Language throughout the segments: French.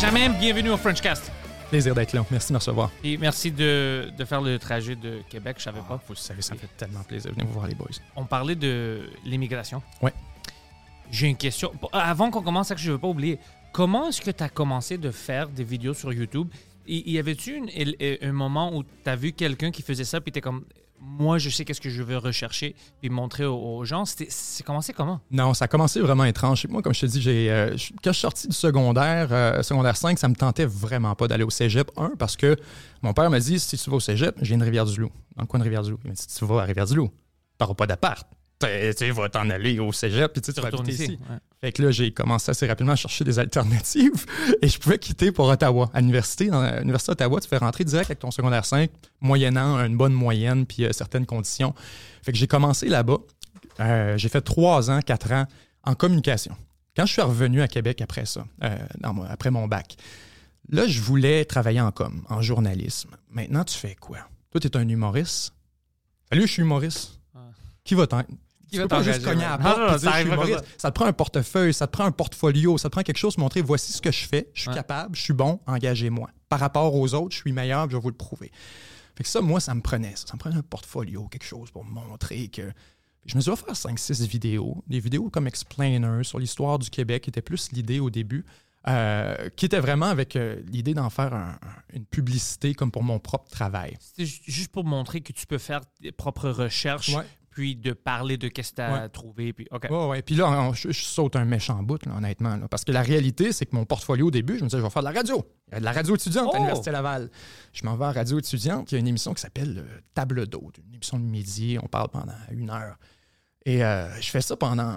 Benjamin, bienvenue au Frenchcast. Plaisir d'être là. Merci de me recevoir. Et merci de, de faire le trajet de Québec, je savais pas. Vous savez, ça me fait tellement plaisir. Venez vous voir, les boys. On parlait de l'immigration. Ouais. J'ai une question. Avant qu'on commence, ça que je veux pas oublier. Comment est-ce que tu as commencé de faire des vidéos sur YouTube? Y, avait-tu el- un moment où tu as vu quelqu'un qui faisait ça, puis tu comme, moi, je sais qu'est-ce que je veux rechercher, puis montrer aux, gens? C'est commencé comment? Non, ça a commencé vraiment étrange. Moi, comme je te dis, euh, quand je suis sorti du secondaire, euh, secondaire 5, ça me tentait vraiment pas d'aller au cégep. Un, parce que mon père m'a dit si tu vas au cégep, j'ai une Rivière-du-Loup. Dans le coin de Rivière-du-Loup. Il m'a dit si tu vas à Rivière-du-Loup, tu pas d'appart. Tu vas t'en aller au cégep, puis tu vas habiter ici, ici. ouais. Fait que là, j'ai commencé assez rapidement à chercher des alternatives et je pouvais quitter pour Ottawa. À l'université, dans l'université d'Ottawa, tu fais rentrer direct avec ton secondaire 5, moyennant une bonne moyenne puis euh, certaines conditions. Fait que j'ai commencé là-bas. Euh, j'ai fait trois ans, quatre ans en communication. Quand je suis revenu à Québec après ça, euh, après mon bac, là, je voulais travailler en com, en journalisme. Maintenant, tu fais quoi? Toi, tu es un humoriste. Salut, je suis humoriste. Qui va t'en... Qui tu va peux pas juste cogner à la porte Non, non, ça. Ça te prend un portefeuille, ça te prend un portfolio, ça te prend quelque chose pour montrer voici ce que je fais, je suis Ouais. capable, je suis bon, engagez-moi. Par rapport aux autres, je suis meilleur, je vais vous le prouver. Fait que ça, moi, ça me prenait. Ça, ça me prenait un portfolio, quelque chose pour montrer que. Je me suis fait faire 5-6 vidéos, des vidéos comme Explainer sur l'histoire du Québec, qui était plus l'idée au début, euh, qui était vraiment avec euh, l'idée d'en faire un- un- une publicité comme pour mon propre travail. C'était ju- juste pour montrer que tu peux faire tes propres recherches, Ouais. Puis de parler de qu'est-ce que tu as Ouais. trouvé. Puis, OK. Ouais, ouais. Puis là, on- je, je saute un méchant bout, là, honnêtement. là. parce que la réalité, c'est que mon portfolio au début, je me disais, je vais faire de la radio. Il y a de la radio étudiante Oh! à l'Université Laval. Je m'en vais à Radio étudiante. Il y a une émission qui s'appelle euh, Table d'hôte, une émission de midi. On parle pendant une heure. Et euh, je fais ça pendant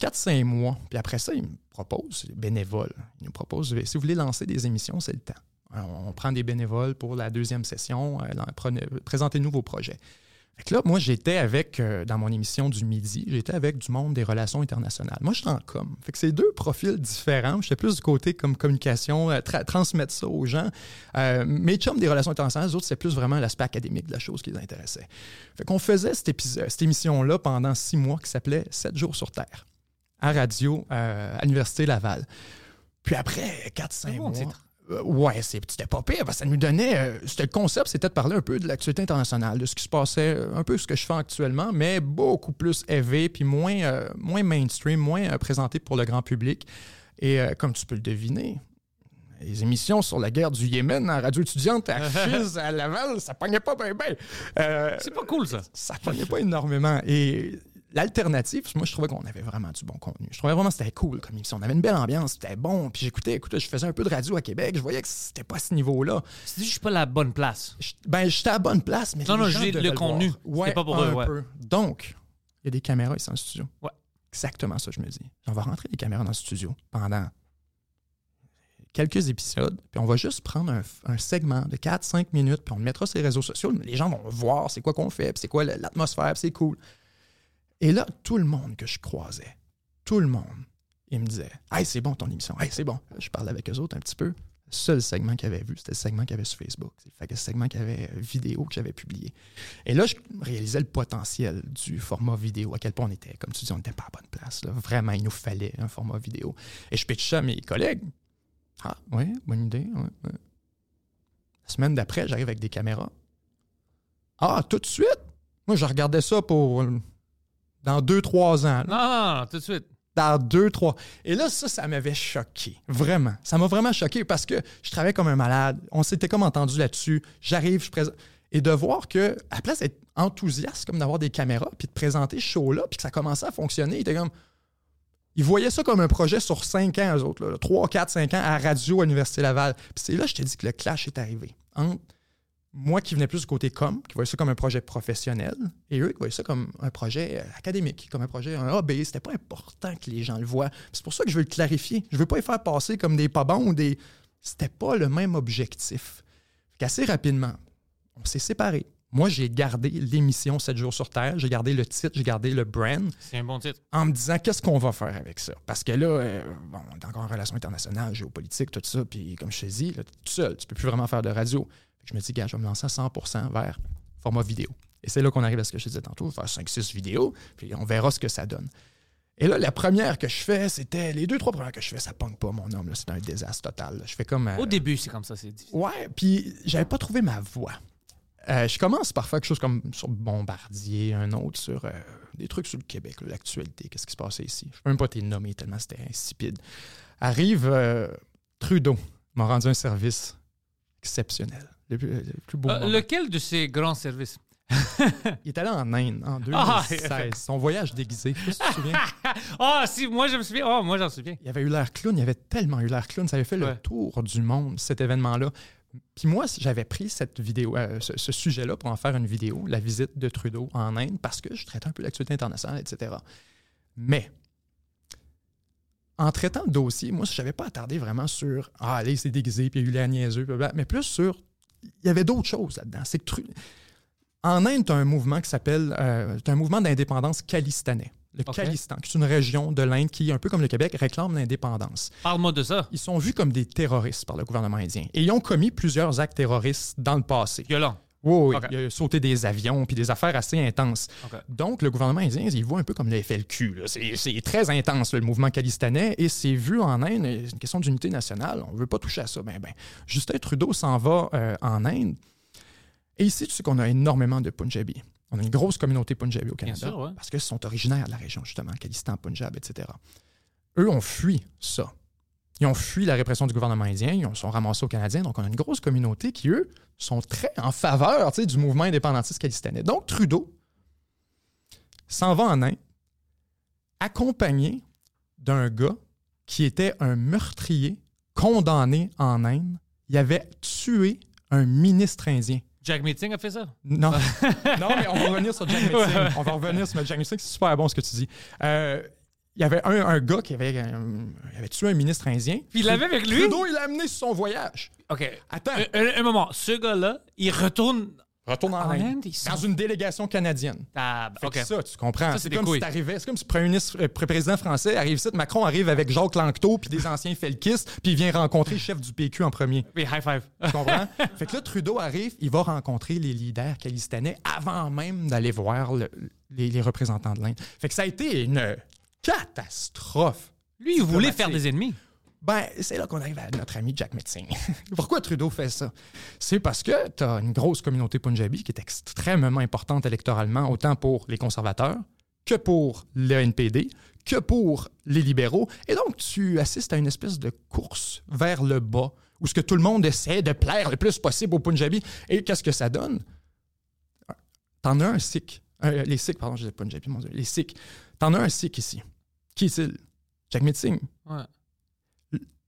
4-5 mois. Puis après ça, ils me proposent, bénévoles, ils nous proposent, si vous voulez lancer des émissions, c'est le temps. Alors, on prend des bénévoles pour la deuxième session. euh, Présentez-nous vos projets. Fait que là, moi, j'étais avec, euh, dans mon émission du midi, j'étais avec du monde des relations internationales. Moi, j'étais en com. Fait que c'est deux profils différents. J'étais plus du côté comme communication, euh, tra- transmettre ça aux gens. Euh, mes chums des relations internationales, les autres, c'est plus vraiment l'aspect académique de la chose qui les intéressait. Fait qu'on faisait cette, épisode- cette émission-là pendant six mois qui s'appelait 7 jours sur Terre, à radio, euh, à l'Université Laval. Puis après 4-5 C'est bon mois... Euh, ouais, c'était pas pire, parce que ça nous donnait. euh, c'était le concept, c'était de parler un peu de l'actualité internationale, de ce qui se passait, euh, un peu ce que je fais actuellement, mais beaucoup plus élevé, puis moins, euh, moins mainstream, moins euh, présenté pour le grand public. Et comme tu peux le deviner, les émissions sur la guerre du Yémen en radio étudiante à Fils, à Laval, ça pognait pas bien, bien. C'est pas cool, ça. ça pognait pas énormément. Et l'alternative, moi, je trouvais qu'on avait vraiment du bon contenu. Je trouvais vraiment que c'était cool comme émission. On avait une belle ambiance, c'était bon. Puis j'écoutais, écoute, je faisais un peu de radio à Québec. Je voyais que c'était pas à ce niveau-là. C'est juste pas la bonne place. Je- Ben, j'étais à la bonne place, mais Non, les non, je le contenu. Ouais, pas pour un eux, ouais. peu. Donc, il y a des caméras ici en studio. Ouais. Exactement ça, je me dis. On va rentrer des caméras dans le studio pendant quelques épisodes, puis on va juste prendre un, un segment de 4-5 minutes, puis on le mettra sur les réseaux sociaux. Les gens vont voir c'est quoi qu'on fait, puis c'est quoi l'atmosphère, puis c'est cool. Et là, tout le monde que je croisais, tout le monde, il me disait Hey, c'est bon ton émission, hey, c'est bon. Je parlais avec eux autres un petit peu. Le seul segment qu'ils avaient vu, c'était le segment qu'il y avait sur Facebook. Que le segment qu'il y avait euh, vidéo que j'avais publié. Et là, je réalisais le potentiel du format vidéo, à quel point on était, comme tu dis, on n'était pas à bonne place. Vraiment, il nous fallait un format vidéo. Et je pitchais à mes collègues. Ah, oui, bonne idée. ouais, ouais. La semaine d'après, j'arrive avec des caméras. Ah, tout de suite? Moi, je regardais ça pour euh, dans deux, trois ans. là. Non, tout de suite. Dans deux, trois. Et là, ça, ça m'avait choqué. Vraiment. Ça m'a vraiment choqué parce que je travaillais comme un malade. On s'était comme entendu là-dessus. J'arrive, je présente. Et de voir que, à la place d'être enthousiaste, comme d'avoir des caméras, puis de présenter ce show-là, puis que ça commençait à fonctionner, il était comme. Ils voyaient ça comme un projet sur cinq ans, eux autres. Là, 3, 4, 5 ans à radio à l'Université Laval. Puis c'est là que je t'ai dit que le clash est arrivé. Entre moi qui venais plus du côté com, qui voyait ça comme un projet professionnel, et eux qui voyaient ça comme un projet académique, comme un projet, un AB. C'était pas important que les gens le voient. C'est pour ça que je veux le clarifier. Je veux pas les faire passer comme des pas bons ou des. C'était pas le même objectif. Qu'assez rapidement, on s'est séparés. Moi, j'ai gardé l'émission 7 jours sur Terre, j'ai gardé le titre, j'ai gardé le brand C'est un bon titre. en me disant qu'est-ce qu'on va faire avec ça? Parce que là, euh, bon, on est encore en relations internationales, géopolitique, tout ça, puis comme je te dis, là, tout seul, tu peux plus vraiment faire de radio. Je me dis, gars, je vais me lancer à 100% vers format vidéo. Et c'est là qu'on arrive à ce que je disais tantôt, faire 5-6 vidéos, puis on verra ce que ça donne. Et là, la première que je fais, c'était les deux, trois premières que je fais, ça pogne pas, mon homme, c'est un désastre total. là. Je fais comme. euh, Au début, c'est comme ça, c'est difficile. Ouais, puis j'avais pas trouvé ma voix. Euh, je commence par faire quelque chose comme sur Bombardier, un autre sur euh, des trucs sur le Québec, l'actualité, qu'est-ce qui se passait ici. Je peux même pas t'y nommer tellement c'était insipide. Arrive Trudeau, m'a rendu un service exceptionnel. Le plus, le plus beau Euh, lequel de ces grands services? Il est allé en Inde en Ah, 2016. Son voyage déguisé. Je sais pas si tu te souviens. Ah, si, moi, je me souviens. Oh, moi, j'en souviens. Il avait eu l'air clown, il avait tellement eu l'air clown, ça avait fait le tour du monde, cet événement-là. Puis moi, j'avais pris cette vidéo, euh, ce, ce sujet-là pour en faire une vidéo, la visite de Trudeau en Inde, parce que je traitais un peu l'actualité internationale, etc. Mais, en traitant le dossier, moi, je n'avais pas attardé vraiment sur Ah, allez, c'est déguisé, puis il y a eu la niaiseux, mais plus sur. Il y avait d'autres choses là-dedans. C'est En Inde, tu as un mouvement qui s'appelle. Euh, un mouvement d'indépendance calistanais. Le Ok. Khalistan, qui est une région de l'Inde qui, un peu comme le Québec, réclame l'indépendance. Parle-moi de ça. Ils sont vus comme des terroristes par le gouvernement indien. Et ils ont commis plusieurs actes terroristes dans le passé. Violent. Oui, oui, Ok. il a sauté des avions, puis des affaires assez intenses. Donc, le gouvernement indien, il voit un peu comme le FLQ. C'est très intense, là, le mouvement calistanais, et c'est vu en Inde, c'est une question d'unité nationale. On ne veut pas toucher à ça. Ben, ben, Justin Trudeau s'en va euh, en Inde. Et ici, tu sais qu'on a énormément de Punjabi. On a une grosse communauté Punjabi au Canada. sûr, ouais. Parce qu'ils sont originaires de la région, justement, Khalistan, Punjab, etc. Eux ont fui ça. Ils ont fui la répression du gouvernement indien, ils ont- sont ramassés aux Canadiens. Donc, on a une grosse communauté qui, eux, sont très en faveur tu sais, du mouvement indépendantiste calistanais. Donc, Trudeau s'en va en Inde, accompagné d'un gars qui était un meurtrier condamné en Inde. Il avait tué un ministre indien. Jack Meeting a fait ça? Non. non, mais on va revenir sur Jack Metzing. On va revenir sur Jack Metzing. C'est super bon ce que tu dis. Euh, il y avait un, un gars qui avait, euh, il avait tué un ministre indien. Puis il l'avait avec lui? Trudeau, il l'a amené sur son voyage. OK. Attends. Un, un- un moment. Ce gars-là, il retourne. Retourne en, En Inde. Inde, ils sont- Dans une délégation canadienne. Ah, que ça, tu comprends. Ça, C'est comme couilles. si t'arrivais, c'est comme si le premier ministre, euh, président français arrive ici, Macron arrive avec Jacques Lanctot puis des anciens felkistes, puis il vient rencontrer le chef du PQ en premier. Oui, high five. Tu comprends? fait que là, Trudeau arrive, il va rencontrer les leaders calistanais avant même d'aller voir le- les, les représentants de l'Inde. Fait que ça a été une catastrophe. Lui, il voulait faire des ennemis. Ben, c'est là qu'on arrive à notre ami Jack Metzing. Pourquoi Trudeau fait ça? C'est parce que tu as une grosse communauté punjabi qui est extrêmement importante électoralement, autant pour les conservateurs que pour le NPD, que pour les libéraux. Et donc, tu assistes à une espèce de course vers le bas, où ce que tout le monde essaie de plaire le plus possible aux Punjabis. Et qu'est-ce que ça donne? T'en as un Sikh. Euh, les Sikhs, pardon, je disais Punjabi, mon Dieu. Les Sikhs. T'en as un Sikh ici. Qui est-il? Jack. Ouais.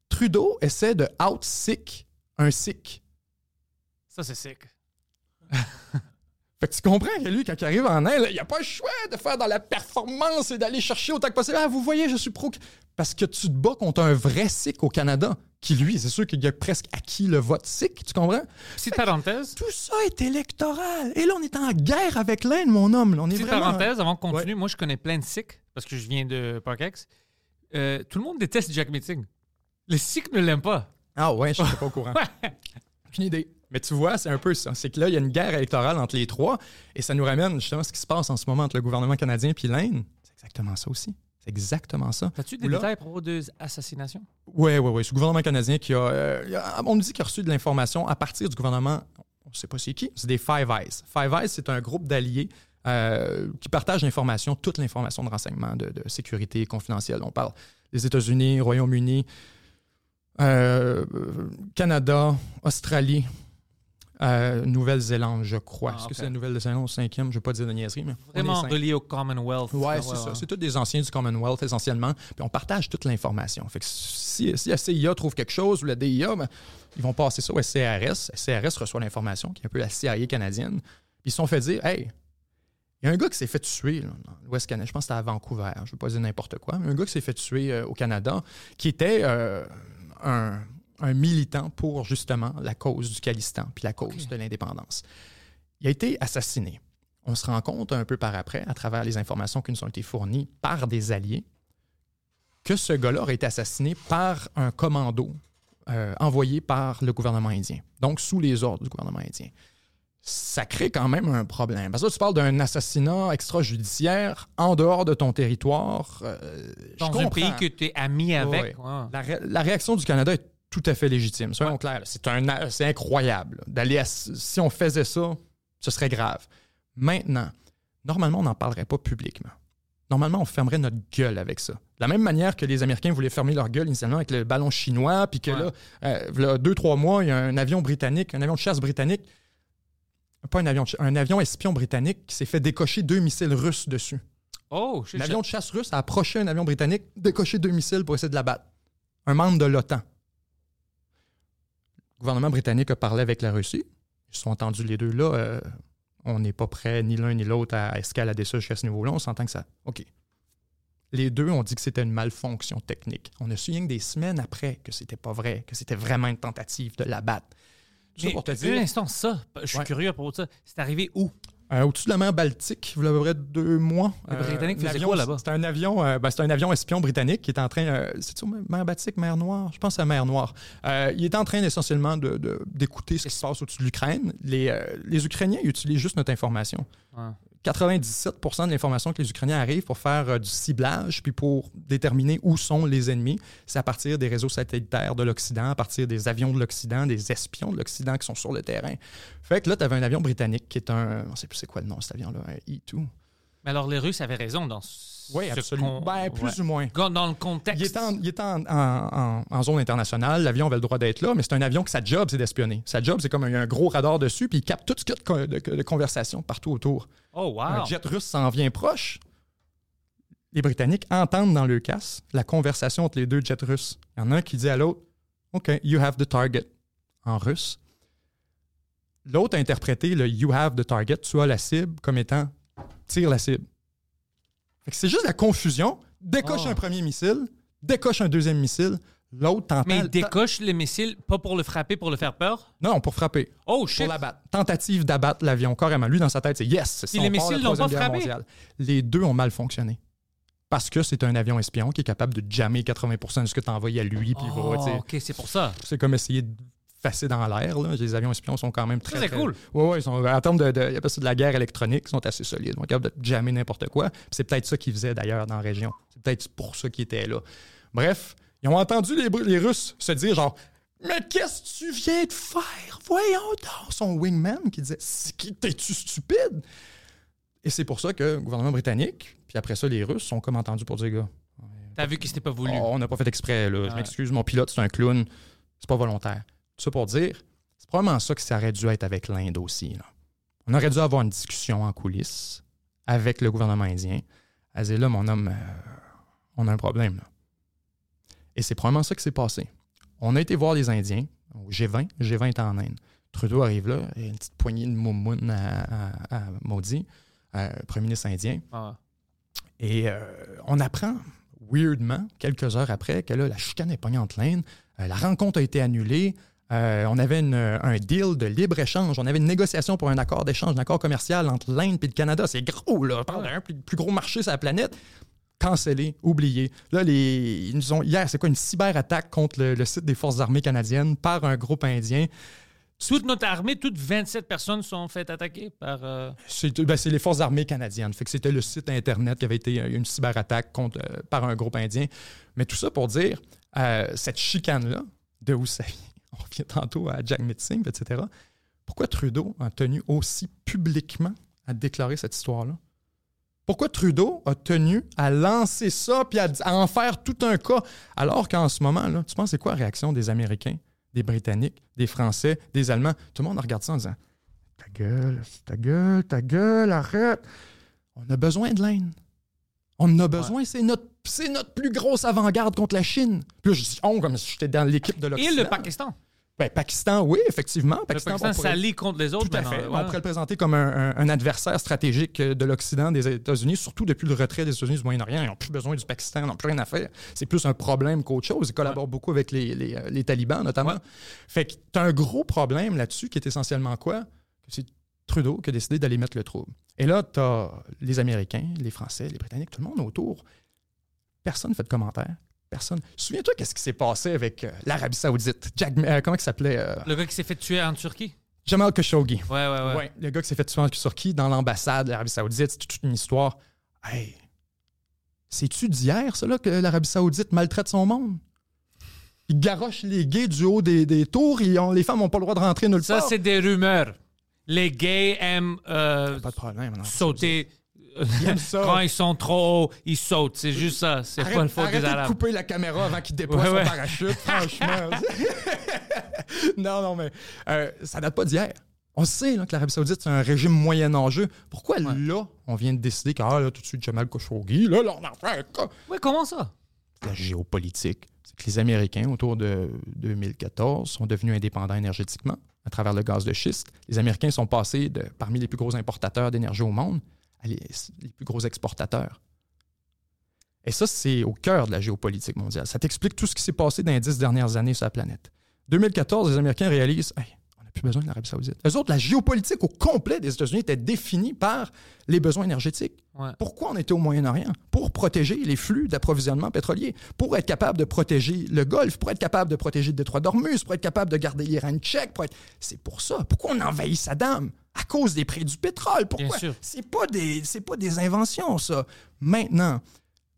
Trudeau essaie de out-sick un Sikh. Ça, c'est sick. Fait que tu comprends que lui, quand il arrive en Inde, il a pas le choix de faire dans la performance et d'aller chercher autant que possible. Ah, vous voyez, je suis pro. Parce que tu te bats contre un vrai Sikh au Canada, qui lui, c'est sûr qu'il a presque acquis le vote Sikh, tu comprends? Petite parenthèse. Tout ça est électoral. Et là, on est en guerre avec l'Inde, mon homme. là. On est Petite vraiment... parenthèse avant qu'on continue. Moi, je connais plein de Sikhs parce que je viens de Parkex. Euh, tout le monde déteste Jack Meeting. Les Sikhs ne l'aiment pas. Ah ouais, je suis pas au courant. Aucune idée. Mais tu vois, c'est un peu ça. C'est que là, il y a une guerre électorale entre les trois et ça nous ramène justement à ce qui se passe en ce moment entre le gouvernement canadien et l'Inde. C'est exactement ça aussi. C'est exactement ça. As-tu des Là- détails à propos de assassinations? Oui, oui, oui. C'est le gouvernement canadien qui a. euh, on me dit qu'il a reçu de l'information à partir du gouvernement. On ne sait pas c'est qui. C'est des Five Eyes. Five Eyes, c'est un groupe d'alliés euh, qui partagent l'information, toute l'information de renseignement, de, de sécurité confidentielle. On parle des États-Unis, Royaume-Uni, euh, Canada, Australie, euh, Nouvelle-Zélande, je crois. Ah, Est-ce que c'est la Nouvelle-Zélande au cinquième? Je ne vais pas dire de niaiserie, mais. Vraiment relié au Commonwealth. Ah, c'est ça. ouais. C'est tous des anciens du Commonwealth essentiellement. Puis on partage toute l'information. Fait que si, si la CIA trouve quelque chose ou la DIA, ben, ils vont passer ça au SCRS. SCRS reçoit l'information, qui est un peu la CIA canadienne. Puis ils se sont fait dire Hey, il y a un gars qui s'est fait tuer là, dans l'Ouest Canada. Je pense que c'était à Vancouver. Je ne veux pas dire n'importe quoi. Mais un gars qui s'est fait tuer euh, au Canada, qui était euh, un, un militant pour justement la cause du Calistan puis la cause de l'indépendance. Il a été assassiné. On se rend compte un peu par après, à travers les informations qui nous ont été fournies par des alliés, que ce gars-là aurait été assassiné par un commando euh, envoyé par le gouvernement indien, donc sous les ordres du gouvernement indien. Ça crée quand même un problème. Parce que là, tu parles d'un assassinat extrajudiciaire en dehors de ton territoire. euh, je Dans un comprends. pays que tu es ami avec. Ouais. ouais. La, ré- la réaction du Canada est tout à fait légitime. Soyons clairs. là. C'est un a- c'est incroyable. là, D'aller à- si on faisait ça, ce serait grave. Maintenant, normalement, on n'en parlerait pas publiquement. Normalement, on fermerait notre gueule avec ça. De la même manière que les Américains voulaient fermer leur gueule initialement avec le ballon chinois, puis que Ouais. là, euh, v'là deux, trois mois, il y a un avion britannique, un avion de chasse britannique, pas un avion de chasse, un avion espion britannique qui s'est fait décocher deux missiles russes dessus. Oh, L'avion de chasse russe a approché un avion britannique, décoché deux missiles pour essayer de l'abattre. Un membre de l'OTAN. Le gouvernement britannique a parlé avec la Russie. Ils se sont entendus les deux là. euh, on n'est pas prêt, ni l'un ni l'autre, à escalader ça jusqu'à ce niveau-là. On s'entend que ça. OK. Les deux ont dit que c'était une malfonction technique. On a su que des semaines après que c'était pas vrai, que c'était vraiment une tentative de l'abattre. Tout ça Mais pour te un dire. instant, ça, je suis Ouais. curieux de ça. C'est arrivé où? Euh, Au-dessus de la mer Baltique, il y a à peu près deux mois. Les Britanniques un faisaient avion- quoi là-bas? C'était un avion, euh, ben, c'était un avion espion britannique qui était en train. euh, C'est-tu au mer Baltique, mer Noire? Je pense à mer Noire. Euh, il était en train essentiellement de- de- d'écouter ce qui se passe au-dessus de l'Ukraine. Les, euh, les Ukrainiens ils utilisent juste notre information. Ouais. 97% de l'information que les Ukrainiens arrivent pour faire euh, du ciblage puis pour déterminer où sont les ennemis, c'est à partir des réseaux satellitaires de l'Occident, à partir des avions de l'Occident, des espions de l'Occident qui sont sur le terrain. Fait que là, tu avais un avion britannique qui est un. On sait plus c'est quoi le nom cet avion-là, un E2. Mais alors, les Russes avaient raison dans ce. Oui, absolument. Ben, plus ouais. ou moins. Dans le contexte. Il était, en, il était en- en- en- en zone internationale, l'avion avait le droit d'être là, mais c'est un avion que sa job, c'est d'espionner. Sa job, c'est comme un, un gros radar dessus, puis il capte tout ce qu'il y a de, de- de conversation partout autour. Oh, wow. Un jet russe s'en vient proche. Les Britanniques entendent dans le casse la conversation entre les deux jets russes. Il y en a un qui dit à l'autre OK, you have the target en russe. L'autre a interprété le you have the target, tu as la cible, comme étant tire la cible. Fait que c'est juste la confusion. Décoche Oh. un premier missile, décoche un deuxième missile, l'autre t'entend. Mais il décoche les missiles, pas pour le frapper, pour le faire peur? Non, pour frapper. Oh, Pour shit! l'abattre. Tentative d'abattre l'avion, carrément. Lui, dans sa tête, c'est yes. Puis les missiles n'ont pas frappé? Les deux ont mal fonctionné. Parce que c'est un avion espion qui est capable de jammer 80% de ce que tu envoyé à lui. Puis il va, Oh, tu sais, ok, c'est pour ça. c'est comme essayer de passer dans l'air. Les avions espions sont quand même très. c'est très- cool. Ouais, ouais, ils sont, en termes de, de, de la guerre électronique, ils sont assez solides. Ils sont capables de jammer n'importe quoi. C'est peut-être ça qu'ils faisaient d'ailleurs dans la région. C'est peut-être pour ça qu'ils étaient là. Bref, ils ont entendu les, les Russes se dire genre. Mais qu'est-ce que tu viens de faire? Voyons donc! Son wingman qui disait T'es-tu stupide? Et c'est pour ça que le gouvernement britannique, puis après ça, les Russes sont comme entendus pour dire gars, T'as vu que c'était pas voulu. Oh, on n'a pas fait exprès, là. Je Ouais. m'excuse, mon pilote, c'est un clown. C'est pas volontaire. Tout ça pour dire, c'est probablement ça que ça aurait dû être avec l'Inde aussi. là. On aurait dû avoir une discussion en coulisses avec le gouvernement indien. À dire là, mon homme, euh, on a un problème. là. Et c'est probablement ça qui s'est passé. On a été voir les Indiens au G20. G20 est en Inde. Trudeau arrive là, il y a une petite poignée de moumoune à, à, à Modi, euh, premier ministre indien. Ah. Et euh, on apprend, weirdement, quelques heures après, que là, la chicane est pognée entre l'Inde. Euh, la rencontre a été annulée. Euh, on avait une- un deal de libre-échange. On avait une négociation pour un accord d'échange, un accord commercial entre l'Inde et le Canada. C'est gros, là. On parle d'un plus, plus gros marché sur la planète. Cancellé, oublié. Là, les, ils nous ont, hier, c'est quoi, une cyberattaque contre le, le site des Forces armées canadiennes par un groupe indien. Toute notre armée, toutes 27 personnes sont faites attaquer par. euh, C'est ben, c'est les forces armées canadiennes. Fait que c'était le site Internet qui avait été euh, une cyberattaque contre, euh, par un groupe indien. Mais tout ça pour dire, euh, cette chicane-là, de où ça vient, on revient tantôt à Jack Mitzing, etc. Pourquoi Trudeau a tenu aussi publiquement à déclarer cette histoire-là? Pourquoi Trudeau a tenu à lancer ça puis à, à en faire tout un cas, alors qu'en ce moment, là, tu penses c'est quoi la réaction des Américains, des Britanniques, des Français, des Allemands? Tout le monde regarde ça en disant Ta gueule, ta gueule, ta gueule, arrête. On a besoin de l'Inde. On en a besoin, c'est notre, c'est notre plus grosse avant-garde contre la Chine. Puis là, je dis on comme si j'étais dans l'équipe de Et l'Occident. le Pakistan. Ben, Pakistan, oui, effectivement. Le Pakistan, Pakistan on pourrait- s'allie contre les autres tout à fait. ouais. On pourrait le présenter comme un, un- un adversaire stratégique euh, de l'Occident, des États-Unis, surtout depuis le retrait des États-Unis du Moyen-Orient. Ils n'ont plus besoin du Pakistan, ils n'ont plus rien à faire. C'est plus un problème qu'autre chose. Ils collaborent beaucoup avec les, les, euh, les talibans, notamment. Ouais. Fait que tu as un gros problème là-dessus qui est essentiellement quoi? C'est Trudeau qui a décidé d'aller mettre le trouble. Et là, tu as les Américains, les Français, les Britanniques, tout le monde autour. Personne ne fait de commentaires. Personne. Souviens-toi qu'est-ce qui s'est passé avec euh, l'Arabie Saoudite. Jack, euh, comment il s'appelait? euh, Le gars qui s'est fait tuer en Turquie? Jamal Khashoggi. Ouais, ouais, ouais. Ouais, le gars qui s'est fait tuer en Turquie dans l'ambassade de l'Arabie Saoudite, c'est toute une histoire. Hey, c'est-tu d'hier, ça, là, que l'Arabie Saoudite maltraite son monde? Ils garochent les gays du haut des, des tours, ils ont- les femmes n'ont pas le droit de rentrer nulle Ça, part. c'est des rumeurs. Les gays aiment Pas de problème. sauter. Ils aiment ça. Quand ils sont trop hauts, ils sautent. C'est juste ça. C'est pas le faute des arrêtez de Arabes. couper la caméra avant qu'il déploie Ouais, son ouais. parachute, franchement. non, non, mais euh, ça date pas d'hier. On sait là, que l'Arabie Saoudite, c'est un régime moyen enjeu. Pourquoi là, on vient de décider que ah, là, tout de suite, Jamal Khashoggi, là, là, on en fait un cas? Ouais, comment ça? la géopolitique. C'est que les Américains, autour de 2014, sont devenus indépendants énergétiquement à travers le gaz de schiste. Les Américains sont passés de parmi les plus gros importateurs d'énergie au monde les, les plus gros exportateurs. Et ça, c'est au cœur de la géopolitique mondiale. Ça t'explique tout ce qui s'est passé dans les dix dernières années sur la planète. 2014, les Américains réalisent Hey, on n'a plus besoin de l'Arabie Saoudite. Eux autres, la géopolitique au complet des États-Unis était définie par les besoins énergétiques. Ouais. Pourquoi on était au Moyen-Orient? Pour protéger les flux d'approvisionnement pétrolier, pour être capable de protéger le Golfe, pour être capable de protéger le détroit d'Ormuz, pour être capable de garder l'Iran tchèque. Être... C'est pour ça. Pourquoi on envahit Saddam? À cause des prix du pétrole. Pourquoi? C'est pas des, c'est pas des inventions, ça. Maintenant,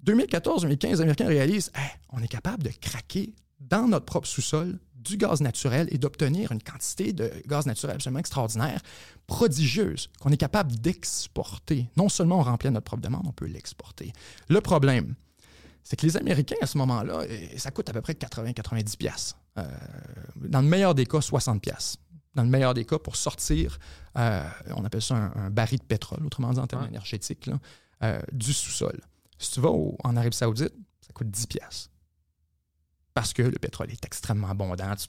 2014-2015, les Américains réalisent, Hey, on est capable de craquer dans notre propre sous-sol du gaz naturel et d'obtenir une quantité de gaz naturel absolument extraordinaire, prodigieuse, qu'on est capable d'exporter. Non seulement on remplit notre propre demande, on peut l'exporter. Le problème, c'est que les Américains, à ce moment-là, ça coûte à peu près 80-90 piastres. Euh, dans le meilleur des cas, 60 piastres. Dans le meilleur des cas, pour sortir, euh, on appelle ça un, un baril de pétrole, autrement dit en termes Ouais. énergétiques, là, euh, du sous-sol. Si tu vas au- en Arabie Saoudite, ça coûte 10 piastres. Parce que le pétrole est extrêmement abondant. Tu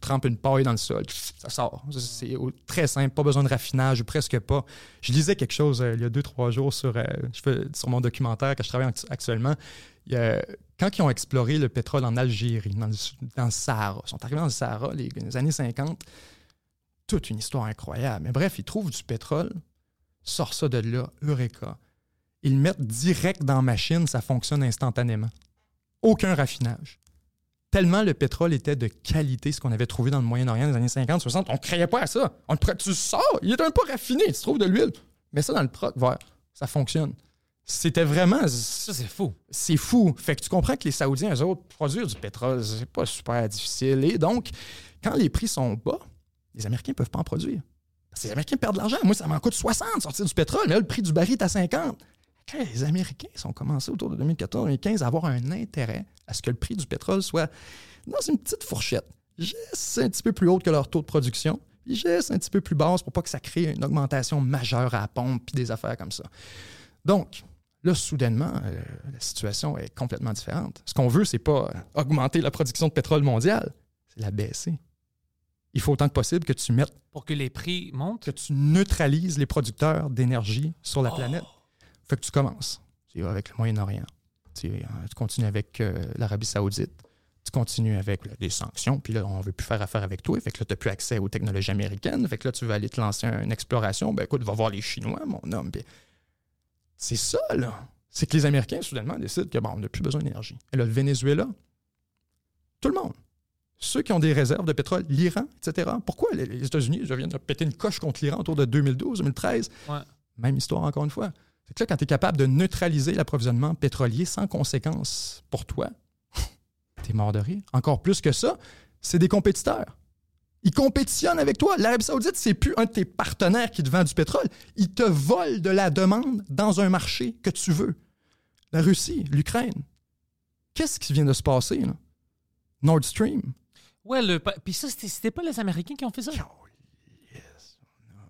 trempes une paille dans le sol, ça sort. C'est très simple, pas besoin de raffinage, ou presque pas. Je lisais quelque chose euh, il y a deux, trois jours sur, euh, je fais, sur mon documentaire que je travaille actu- actuellement. Il y a- quand ils ont exploré le pétrole en Algérie, dans le, dans le Sahara, ils sont arrivés dans le Sahara, les, les années 50, toute une histoire incroyable. Mais bref, ils trouvent du pétrole, sortent ça de là, Eureka. Ils le mettent direct dans la machine, ça fonctionne instantanément. Aucun raffinage. Tellement le pétrole était de qualité, ce qu'on avait trouvé dans le Moyen-Orient des années 50, 60, on ne croyait pas à ça. On le tu sors, il est un peu raffiné, tu trouves de l'huile. Mets ça dans le troc, voir, ça fonctionne. C'était vraiment. Ça, c'est fou. C'est fou. Fait que tu comprends que les Saoudiens, eux autres, produire du pétrole, c'est pas super difficile. Et donc, quand les prix sont bas, les Américains ne peuvent pas en produire. Parce les Américains perdent de l'argent. Moi, ça m'en coûte 60 sortir du pétrole, là, le prix du baril est à 50. Quand les Américains sont commencés autour de 2014-2015 à avoir un intérêt à ce que le prix du pétrole soit dans une petite fourchette, juste un petit peu plus haute que leur taux de production, puis juste un petit peu plus basse pour pas que ça crée une augmentation majeure à la pompe puis des affaires comme ça. Donc, là, soudainement, euh, la situation est complètement différente. Ce qu'on veut, c'est pas augmenter la production de pétrole mondiale, c'est la baisser. Il faut autant que possible que tu mettes, Pour que les prix montent. que tu neutralises les producteurs d'énergie sur la Oh. planète. Fait que tu commences. Tu vas avec le Moyen-Orient. Tu, tu continues avec euh, l'Arabie Saoudite. Tu continues avec là, des sanctions. Puis là, on veut plus faire affaire avec toi. Fait que là, tu n'as plus accès aux technologies américaines. Fait que là, tu veux aller te lancer une exploration. Ben écoute, va voir les Chinois, mon homme. Puis c'est ça, là. C'est que les Américains, soudainement, décident que, bon, on n'a plus besoin d'énergie. Et là, le Venezuela, tout le monde. Ceux qui ont des réserves de pétrole, l'Iran, etc. Pourquoi les, États-Unis viens de péter une coche contre l'Iran autour de 2012, 2013? Ouais. Même histoire encore une fois. C'est que là, quand tu es capable de neutraliser l'approvisionnement pétrolier sans conséquence pour toi, t'es mort de rire. Encore plus que ça, c'est des compétiteurs. Ils compétitionnent avec toi. L'Arabie Saoudite, c'est plus un de tes partenaires qui te vend du pétrole. Ils te volent de la demande dans un marché que tu veux. La Russie, l'Ukraine. Qu'est-ce qui vient de se passer, là? Nord Stream. Ouais, le. Puis ça, c'était pas les Américains qui ont fait ça?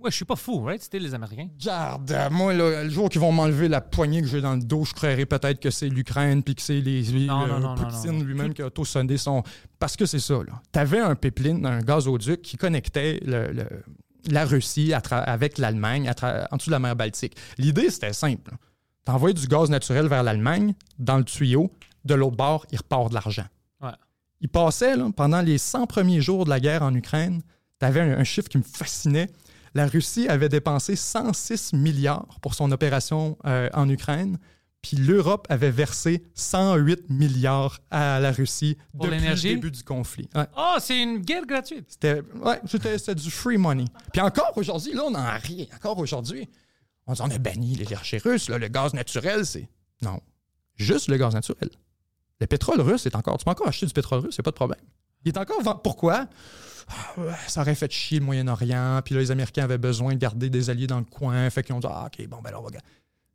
Ouais, je suis pas fou, right? C'était les Américains. Garde, euh, moi, là, le jour qu'ils vont m'enlever la poignée que j'ai dans le dos, je créerai peut-être que c'est l'Ukraine puis que c'est les, les, Non, euh, non, Poutine lui-même qui a auto-sondé son... Parce que c'est ça, là. T'avais un pipeline, un gazoduc qui connectait le- le- la Russie à avec l'Allemagne en dessous de la mer Baltique. L'idée, c'était simple. là. T'envoies du gaz naturel vers l'Allemagne, dans le tuyau, de l'autre bord, il repart de l'argent. Il passait, là, pendant les 100 premiers jours de la guerre en Ukraine, tu avais un, un chiffre qui me fascinait. La Russie avait dépensé 106 milliards pour son opération euh, en Ukraine, puis l'Europe avait versé 108 milliards à la Russie Pour depuis le début du conflit. Ouais. Oh, c'est une guerre gratuite. C'était ouais, c'était- c'était du free money. Puis encore aujourd'hui, là, on n'en a rien. Encore aujourd'hui, on, dit, on a banni l'énergie russe. là, le gaz naturel, c'est. Non. Juste le gaz naturel. Le pétrole russe est encore. Tu peux encore acheter du pétrole russe, il n'y a pas de problème. Il est encore. Pourquoi? Ah, Ça aurait fait chier le Moyen-Orient. Puis là, les Américains avaient besoin de garder des alliés dans le coin. Fait qu'ils ont dit Ah, OK, bon, ben là, on va. ga-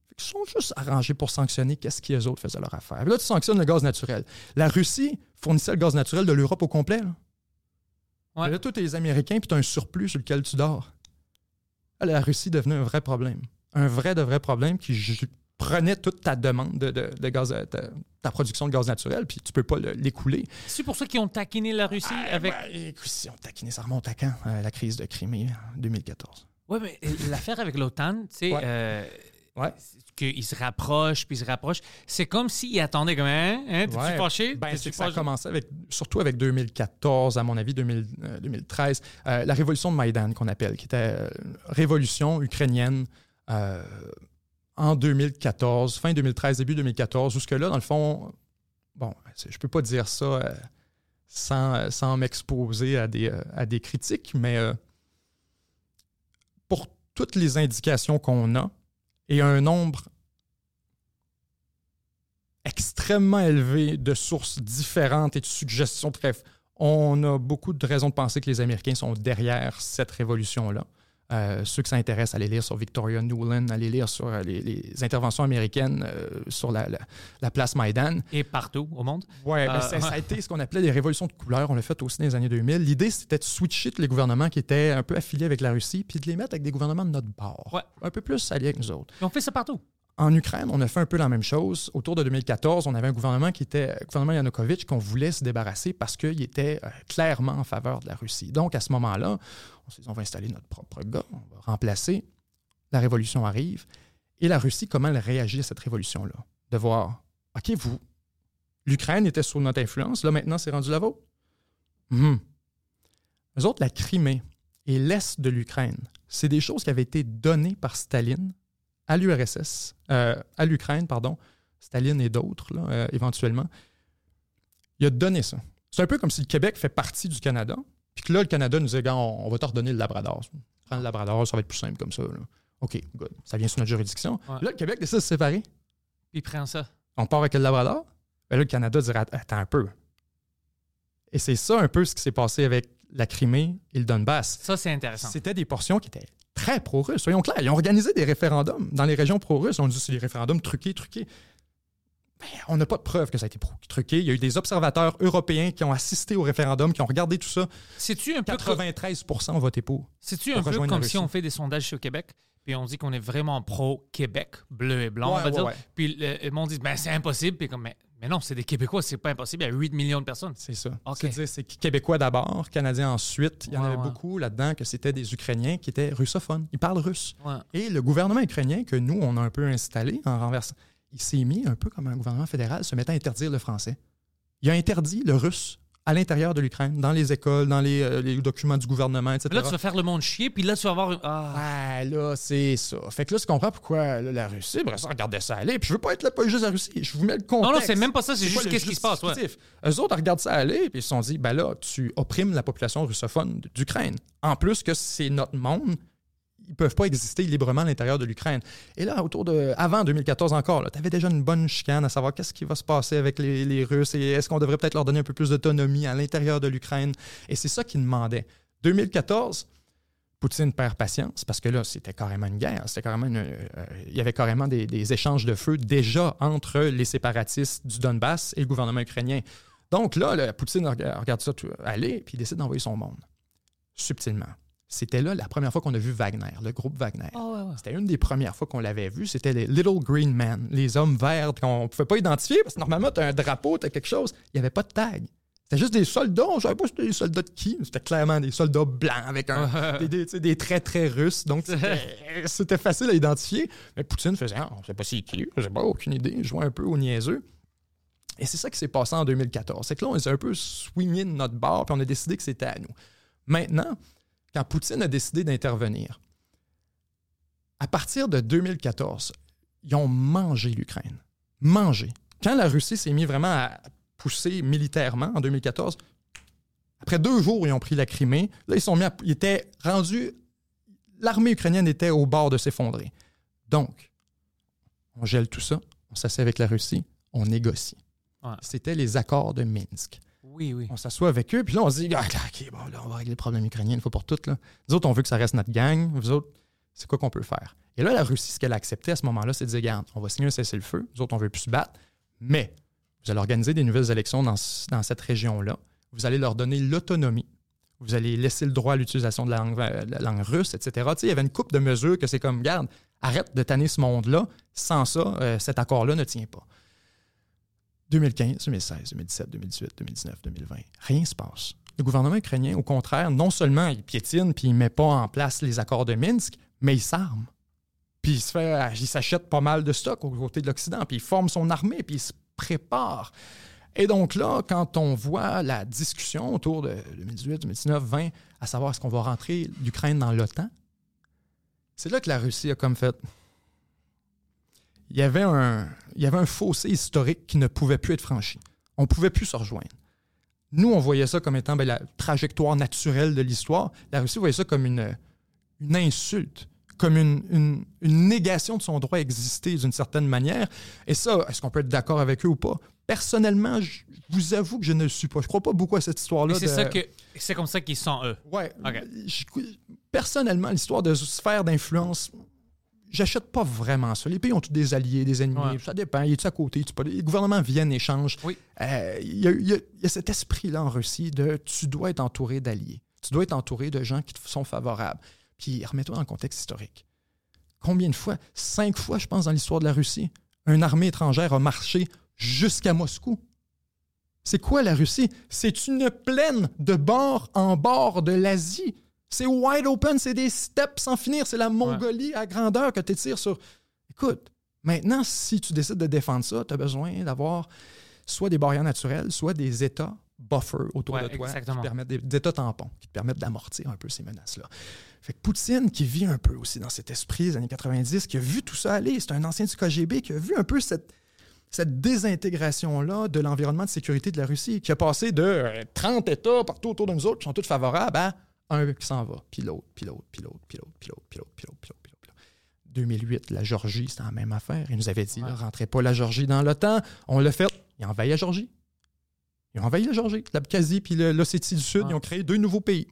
Fait qu'ils sont juste arrangés pour sanctionner qu'est-ce qu'ils autres faisaient leur affaire. Puis là, tu sanctionnes le gaz naturel. La Russie fournissait le gaz naturel de l'Europe au complet. là. Ouais. Là, toi, t'es les Américains, puis t'as un surplus sur lequel tu dors. Là, la Russie devenait un vrai problème. Un vrai de vrai problème qui prenait toute ta demande de, de- de gaz, ta, ta production de gaz naturel, puis tu peux pas le- l'écouler. C'est pour ça qu'ils ont taquiné la Russie avec. Ben, écoute, si on taquinait, ça remonte à quand? Euh, la crise de Crimée, en 2014. Ouais, mais euh, l'affaire avec l'OTAN, tu sais, Ouais. euh, Ouais. qu'ils se rapprochent, puis ils se rapprochent. C'est comme s'ils attendaient comme, hein, hein t'es-tu Ouais. fâché? Ben, c'est que ça a commencé avec, surtout avec 2014, à mon avis, 2000, euh, 2013, euh, la révolution de Maïdan qu'on appelle, qui était révolution ukrainienne en 2014, fin 2013, début 2014. Jusque-là, dans le fond, bon, je peux pas dire ça euh, sans, euh, sans m'exposer à des, euh, à des critiques, mais pour toutes les indications qu'on a et un nombre extrêmement élevé de sources différentes et de suggestions. Bref, on a beaucoup de raisons de penser que les Américains sont derrière cette révolution-là. Euh, ceux qui s'intéressent, allez lire sur Victoria Nuland, allez lire sur euh, les, les interventions américaines euh, sur la, la- la place Maïdan. Et partout au monde. Euh, ben, ça, ça a été ce qu'on appelait des révolutions de couleur. On l'a fait aussi dans les années 2000. L'idée, c'était de switcher les gouvernements qui étaient un peu affiliés avec la Russie, puis de les mettre avec des gouvernements de notre bord. Ouais. Un peu plus alliés avec nous autres. Ont fait ça partout. En Ukraine, on a fait un peu la même chose. Autour de 2014, on avait un gouvernement qui était, le gouvernement Yanukovych, qu'on voulait se débarrasser parce qu'il était euh, clairement en faveur de la Russie. Donc, à ce moment-là, on va installer notre propre gars, on va remplacer. La révolution arrive. Et la Russie, comment elle réagit à cette révolution-là? De voir, OK, vous, l'Ukraine était sous notre influence, là maintenant, c'est rendu la vôtre? Mhm. Eux autres, la Crimée et l'Est de l'Ukraine, c'est des choses qui avaient été données par Staline à l'URSS, euh, à l'Ukraine, pardon, Staline et d'autres, euh, éventuellement. Il a donné ça. C'est un peu comme si le Québec fait partie du Canada, puis que là, le Canada nous disait, Gars, on, on va te redonner le Labrador. Prends le Labrador, ça va être plus simple comme ça. là. OK, good. Ça vient sous notre juridiction. Ouais. Là, le Québec décide de se séparer. Puis ils prennent ça. On part avec le Labrador. Ben là, le Canada dirait, attends un peu. Et c'est ça un peu ce qui s'est passé avec la Crimée et le Donbass. Ça, c'est intéressant. C'était des portions qui étaient très pro-russes. Soyons clairs, ils ont organisé des référendums dans les régions pro-russes. On dit que c'est des référendums truqués, truqués. Ben, on n'a pas de preuve que ça a été truqué. Il y a eu des observateurs européens qui ont assisté au référendum, qui ont regardé tout ça. C'est-tu un peu, co- 93% ont voté pour. c'est-tu un peu comme si on fait des sondages au Québec, puis on dit qu'on est vraiment pro-Québec, bleu et blanc, Ouais, on va ouais, dire. ouais. Puis le, monde dit, ben c'est impossible. Puis comme, mais, mais non, c'est des Québécois, c'est pas impossible. Il y a 8 millions de personnes. C'est ça. OK. C'est-à-dire, c'est Québécois d'abord, Canadiens ensuite. Il y en avait beaucoup là-dedans que c'était des Ukrainiens qui étaient russophones. Ils parlent russe. Ouais. Et le gouvernement ukrainien que nous, on a un peu installé en renversant, il s'est mis un peu comme un gouvernement fédéral se mettant à interdire le français. Il a interdit le russe à l'intérieur de l'Ukraine, dans les écoles, dans les, euh, les documents du gouvernement, etc. Là, tu vas faire le monde chier, puis là, tu vas avoir. Ah. Ah, là, c'est ça. Fait que là, tu comprends pourquoi là, la Russie, bref, ça, regardait ça aller. Puis je veux pas être là, juste la Russie. Je vous mets le contexte. Non, non, c'est même pas ça, c'est juste qu'est-ce qui se passe, ouais. Eux autres, regardent ça aller, puis ils se sont dit, ben là, tu opprimes la population russophone d'Ukraine. En plus que c'est notre monde, ils peuvent pas exister librement à l'intérieur de l'Ukraine. Et là, autour de. Avant 2014 encore, tu avais déjà une bonne chicane à savoir qu'est-ce qui va se passer avec les, Russes et est-ce qu'on devrait peut-être leur donner un peu plus d'autonomie à l'intérieur de l'Ukraine? Et c'est ça qu'ils demandaient. 2014, Poutine perd patience parce que là, c'était carrément une guerre. C'était carrément une- euh, il y avait carrément des, échanges de feu déjà entre les séparatistes du Donbass et le gouvernement ukrainien. Donc là, Poutine rega- regarde ça aller, puis il décide d'envoyer son monde. Subtilement. C'était là la première fois qu'on a vu Wagner, le groupe Wagner. Ah, ouais, ouais. C'était une des premières fois qu'on l'avait vu. C'était les Little Green Men, les hommes verts qu'on ne pouvait pas identifier parce que normalement, tu as un drapeau, tu as quelque chose. Il n'y avait pas de tag. C'était juste des soldats. On ne savait pas c'était des soldats de qui. C'était clairement des soldats blancs avec un, des, des- traits très russes. Donc, c'était facile à identifier. Mais Poutine faisait Ah, on ne sait pas c'est qui. Je n'ai pas aucune idée. Je jouais un peu au niaiseux. Et c'est ça qui s'est passé en 2014. C'est que là, on s'est un peu swingé de notre bord puis on a décidé que c'était à nous. Maintenant, quand Poutine a décidé d'intervenir, à partir de 2014, ils ont mangé l'Ukraine. Mangé. Quand la Russie s'est mis vraiment à pousser militairement en 2014, après deux jours, ils ont pris la Crimée. Là, ils sont mis à- ils étaient rendus. L'armée ukrainienne était au bord de s'effondrer. Donc, on gèle tout ça, on s'assied avec la Russie, on négocie. Ouais. C'était les accords de Minsk Oui, oui. on s'assoit avec eux, puis là, on se dit, ah, OK, bon, là, on va régler le problème ukrainien une fois pour toutes. Là. Nous autres, on veut que ça reste notre gang. Vous autres, c'est quoi qu'on peut faire? Et là, la Russie, ce qu'elle a accepté à ce moment-là, c'est de dire, regarde, on va signer un cessez-le-feu. Nous autres, on veut plus se battre, mais vous allez organiser des nouvelles élections dans, ce- dans cette région-là. Vous allez leur donner l'autonomie. Vous allez laisser le droit à l'utilisation de la langue, la langue russe, etc. Il y avait une coupe de mesures que c'est comme, regarde, arrête de tanner ce monde-là. Sans ça, euh, cet accord-là ne tient pas. 2015, 2016, 2017, 2018, 2019, 2020, rien ne se passe. Le gouvernement ukrainien, au contraire, non seulement il piétine puis il ne met pas en place les accords de Minsk, mais il s'arme. Puis il il s'achète pas mal de stock aux côtés de l'Occident, puis il forme son armée, puis il se prépare. Et donc là, quand on voit la discussion autour de 2018, 2019, 20, à savoir est-ce qu'on va rentrer l'Ukraine dans l'OTAN, c'est là que la Russie a comme fait. Il y avait un, il y avait un fossé historique qui ne pouvait plus être franchi. On ne pouvait plus se rejoindre. Nous, on voyait ça comme étant ben, la trajectoire naturelle de l'histoire. La Russie voyait ça comme une, une insulte, comme une, une- une négation de son droit à exister d'une certaine manière. Et ça, est-ce qu'on peut être d'accord avec eux ou pas? Personnellement, je vous avoue que je ne le suis pas. Je crois pas beaucoup à cette histoire-là. C'est de- ça que c'est comme ça qu'ils sont eux. Ouais. Je- personnellement, l'histoire de sphère d'influence, j'achète pas vraiment ça. Les pays ont tous des alliés, des ennemis. Ouais. Ça dépend. Il est à côté? pas- Les gouvernements viennent, échangent. Oui. Euh, Il y, il il y a cet esprit-là en Russie de tu dois être entouré d'alliés. Tu dois être entouré de gens qui te sont favorables. Puis remets-toi dans le contexte historique. Combien de fois? Cinq fois, je pense, dans l'histoire de la Russie, une armée étrangère a marché jusqu'à Moscou. C'est quoi la Russie? C'est une plaine de bord en bord de l'Asie. C'est wide open, c'est des steppes sans finir. C'est la Mongolie à grandeur que tu tires sur. Écoute, maintenant, si tu décides de défendre ça, tu as besoin d'avoir soit des barrières naturelles, soit des États buffer autour Ouais, de toi, exactement. qui te permettent des, des États tampons, qui te permettent d'amortir un peu ces menaces-là. Fait que Poutine, qui vit un peu aussi dans cet esprit des années 90, qui a vu tout ça aller, c'est un ancien du KGB qui a vu un peu cette, cette désintégration-là de l'environnement de sécurité de la Russie, qui a passé de euh, 30 États partout autour de nous autres qui sont tous favorables à un qui s'en va, puis l'autre, puis l'autre, puis l'autre, puis l'autre, puis l'autre, puis l'autre, puis l'autre, puis l'autre, puis l'autre, puis l'autre. 2008, la Georgie, c'était la même affaire. Ils nous avaient dit, Ouais. là, rentrez pas la Georgie dans l'OTAN. On l'a fait. Ils ont envahi la Georgie. Ils ont envahi la Georgie, l'Abkhazie, puis l'Ossétie du Sud. Ouais. Ils ont créé deux nouveaux pays.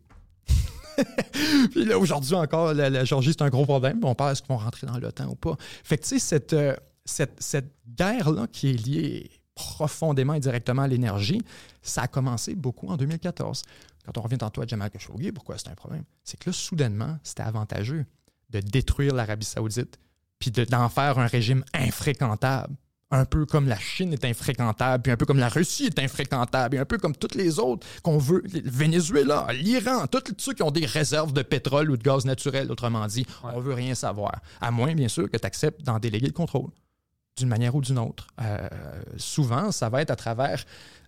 puis là, aujourd'hui encore, la, la Georgie, c'est un gros problème. On parle est-ce qu'ils vont rentrer dans l'OTAN ou pas? Fait que, tu sais, cette, euh, cette, cette guerre-là qui est liée profondément et directement à l'énergie, ça a commencé beaucoup en 2014. Quand on revient tantôt à Jamal Khashoggi, pourquoi c'est un problème? C'est que là, soudainement, c'était avantageux de détruire l'Arabie saoudite puis de- d'en faire un régime infréquentable. Un peu comme la Chine est infréquentable, puis un peu comme la Russie est infréquentable, et un peu comme toutes les autres qu'on veut, le Venezuela, l'Iran, tous ceux qui ont des réserves de pétrole ou de gaz naturel, autrement dit, on veut rien savoir. À moins, bien sûr, que tu acceptes d'en déléguer le contrôle. d'une manière ou d'une autre. Euh, souvent, ça va être à travers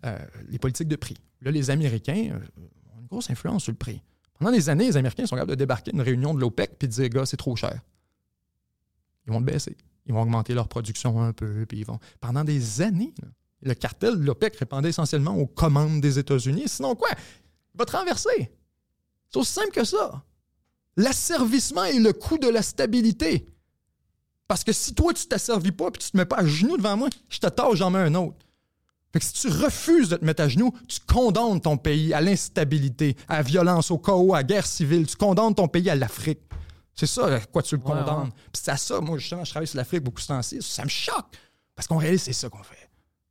euh, les politiques de prix. Là, les Américains euh, grosse influence sur le prix. Pendant des années, les Américains sont capables de débarquer une réunion de l'OPEC puis de dire, gars, c'est trop cher. Ils vont le baisser. Ils vont augmenter leur production un peu. Puis. Pendant des années, le cartel de l'OPEC répondait essentiellement aux commandes des États-Unis. Sinon quoi? Il va te renverser. C'est aussi simple que ça. L'asservissement est le coût de la stabilité. Parce que si toi, tu t'asservis pas puis tu te mets pas à genoux devant moi, je te tâche, j'en mets un autre. Fait que si tu refuses de te mettre à genoux, tu condamnes ton pays à l'instabilité, à la violence, au chaos, à la guerre civile. Tu condamnes ton pays à l'Afrique. C'est ça à quoi tu le Ouais, condamnes. ouais. Puis c'est à ça, moi, justement, je travaille sur l'Afrique beaucoup ce temps-ci. Ça me choque. Parce qu'on réalise, c'est ça qu'on fait.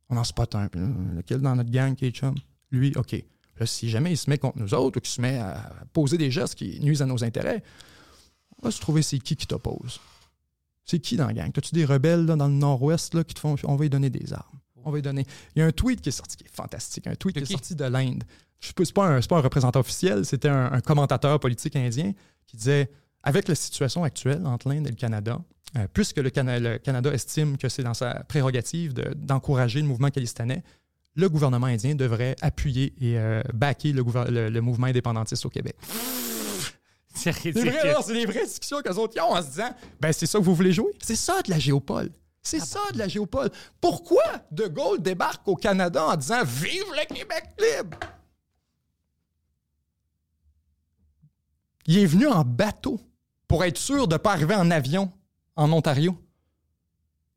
On en spot un. Puis là, lequel dans notre gang qui est chum? Lui, OK. Là, si jamais il se met contre nous autres ou qu'il se met à poser des gestes qui nuisent à nos intérêts, on va se trouver c'est qui qui t'oppose. C'est qui dans la gang? T'as-tu des rebelles là, dans le nord-ouest qui te font. On va lui donner des armes? On va lui donner. Il y a un tweet qui est sorti qui est fantastique. Un tweet De qui est sorti de l'Inde. Je sais pas, un- c'est pas un représentant officiel, c'était un, un commentateur politique indien qui disait avec la situation actuelle entre l'Inde et le Canada, euh, puisque le, Cana- le Canada estime que c'est dans sa prérogative de- d'encourager le mouvement calistanais, le gouvernement indien devrait appuyer et euh, backer le, gouver- le- le mouvement indépendantiste au Québec. C'est C'est ridicule. vrai, non, c'est des vraies discussions autres ils ont en se disant ben c'est ça que vous voulez jouer? C'est ça de la géopole. C'est ça de la géopole. Pourquoi De Gaulle débarque au Canada en disant Vive le Québec libre? Il est venu en bateau pour être sûr de ne pas arriver en avion en Ontario.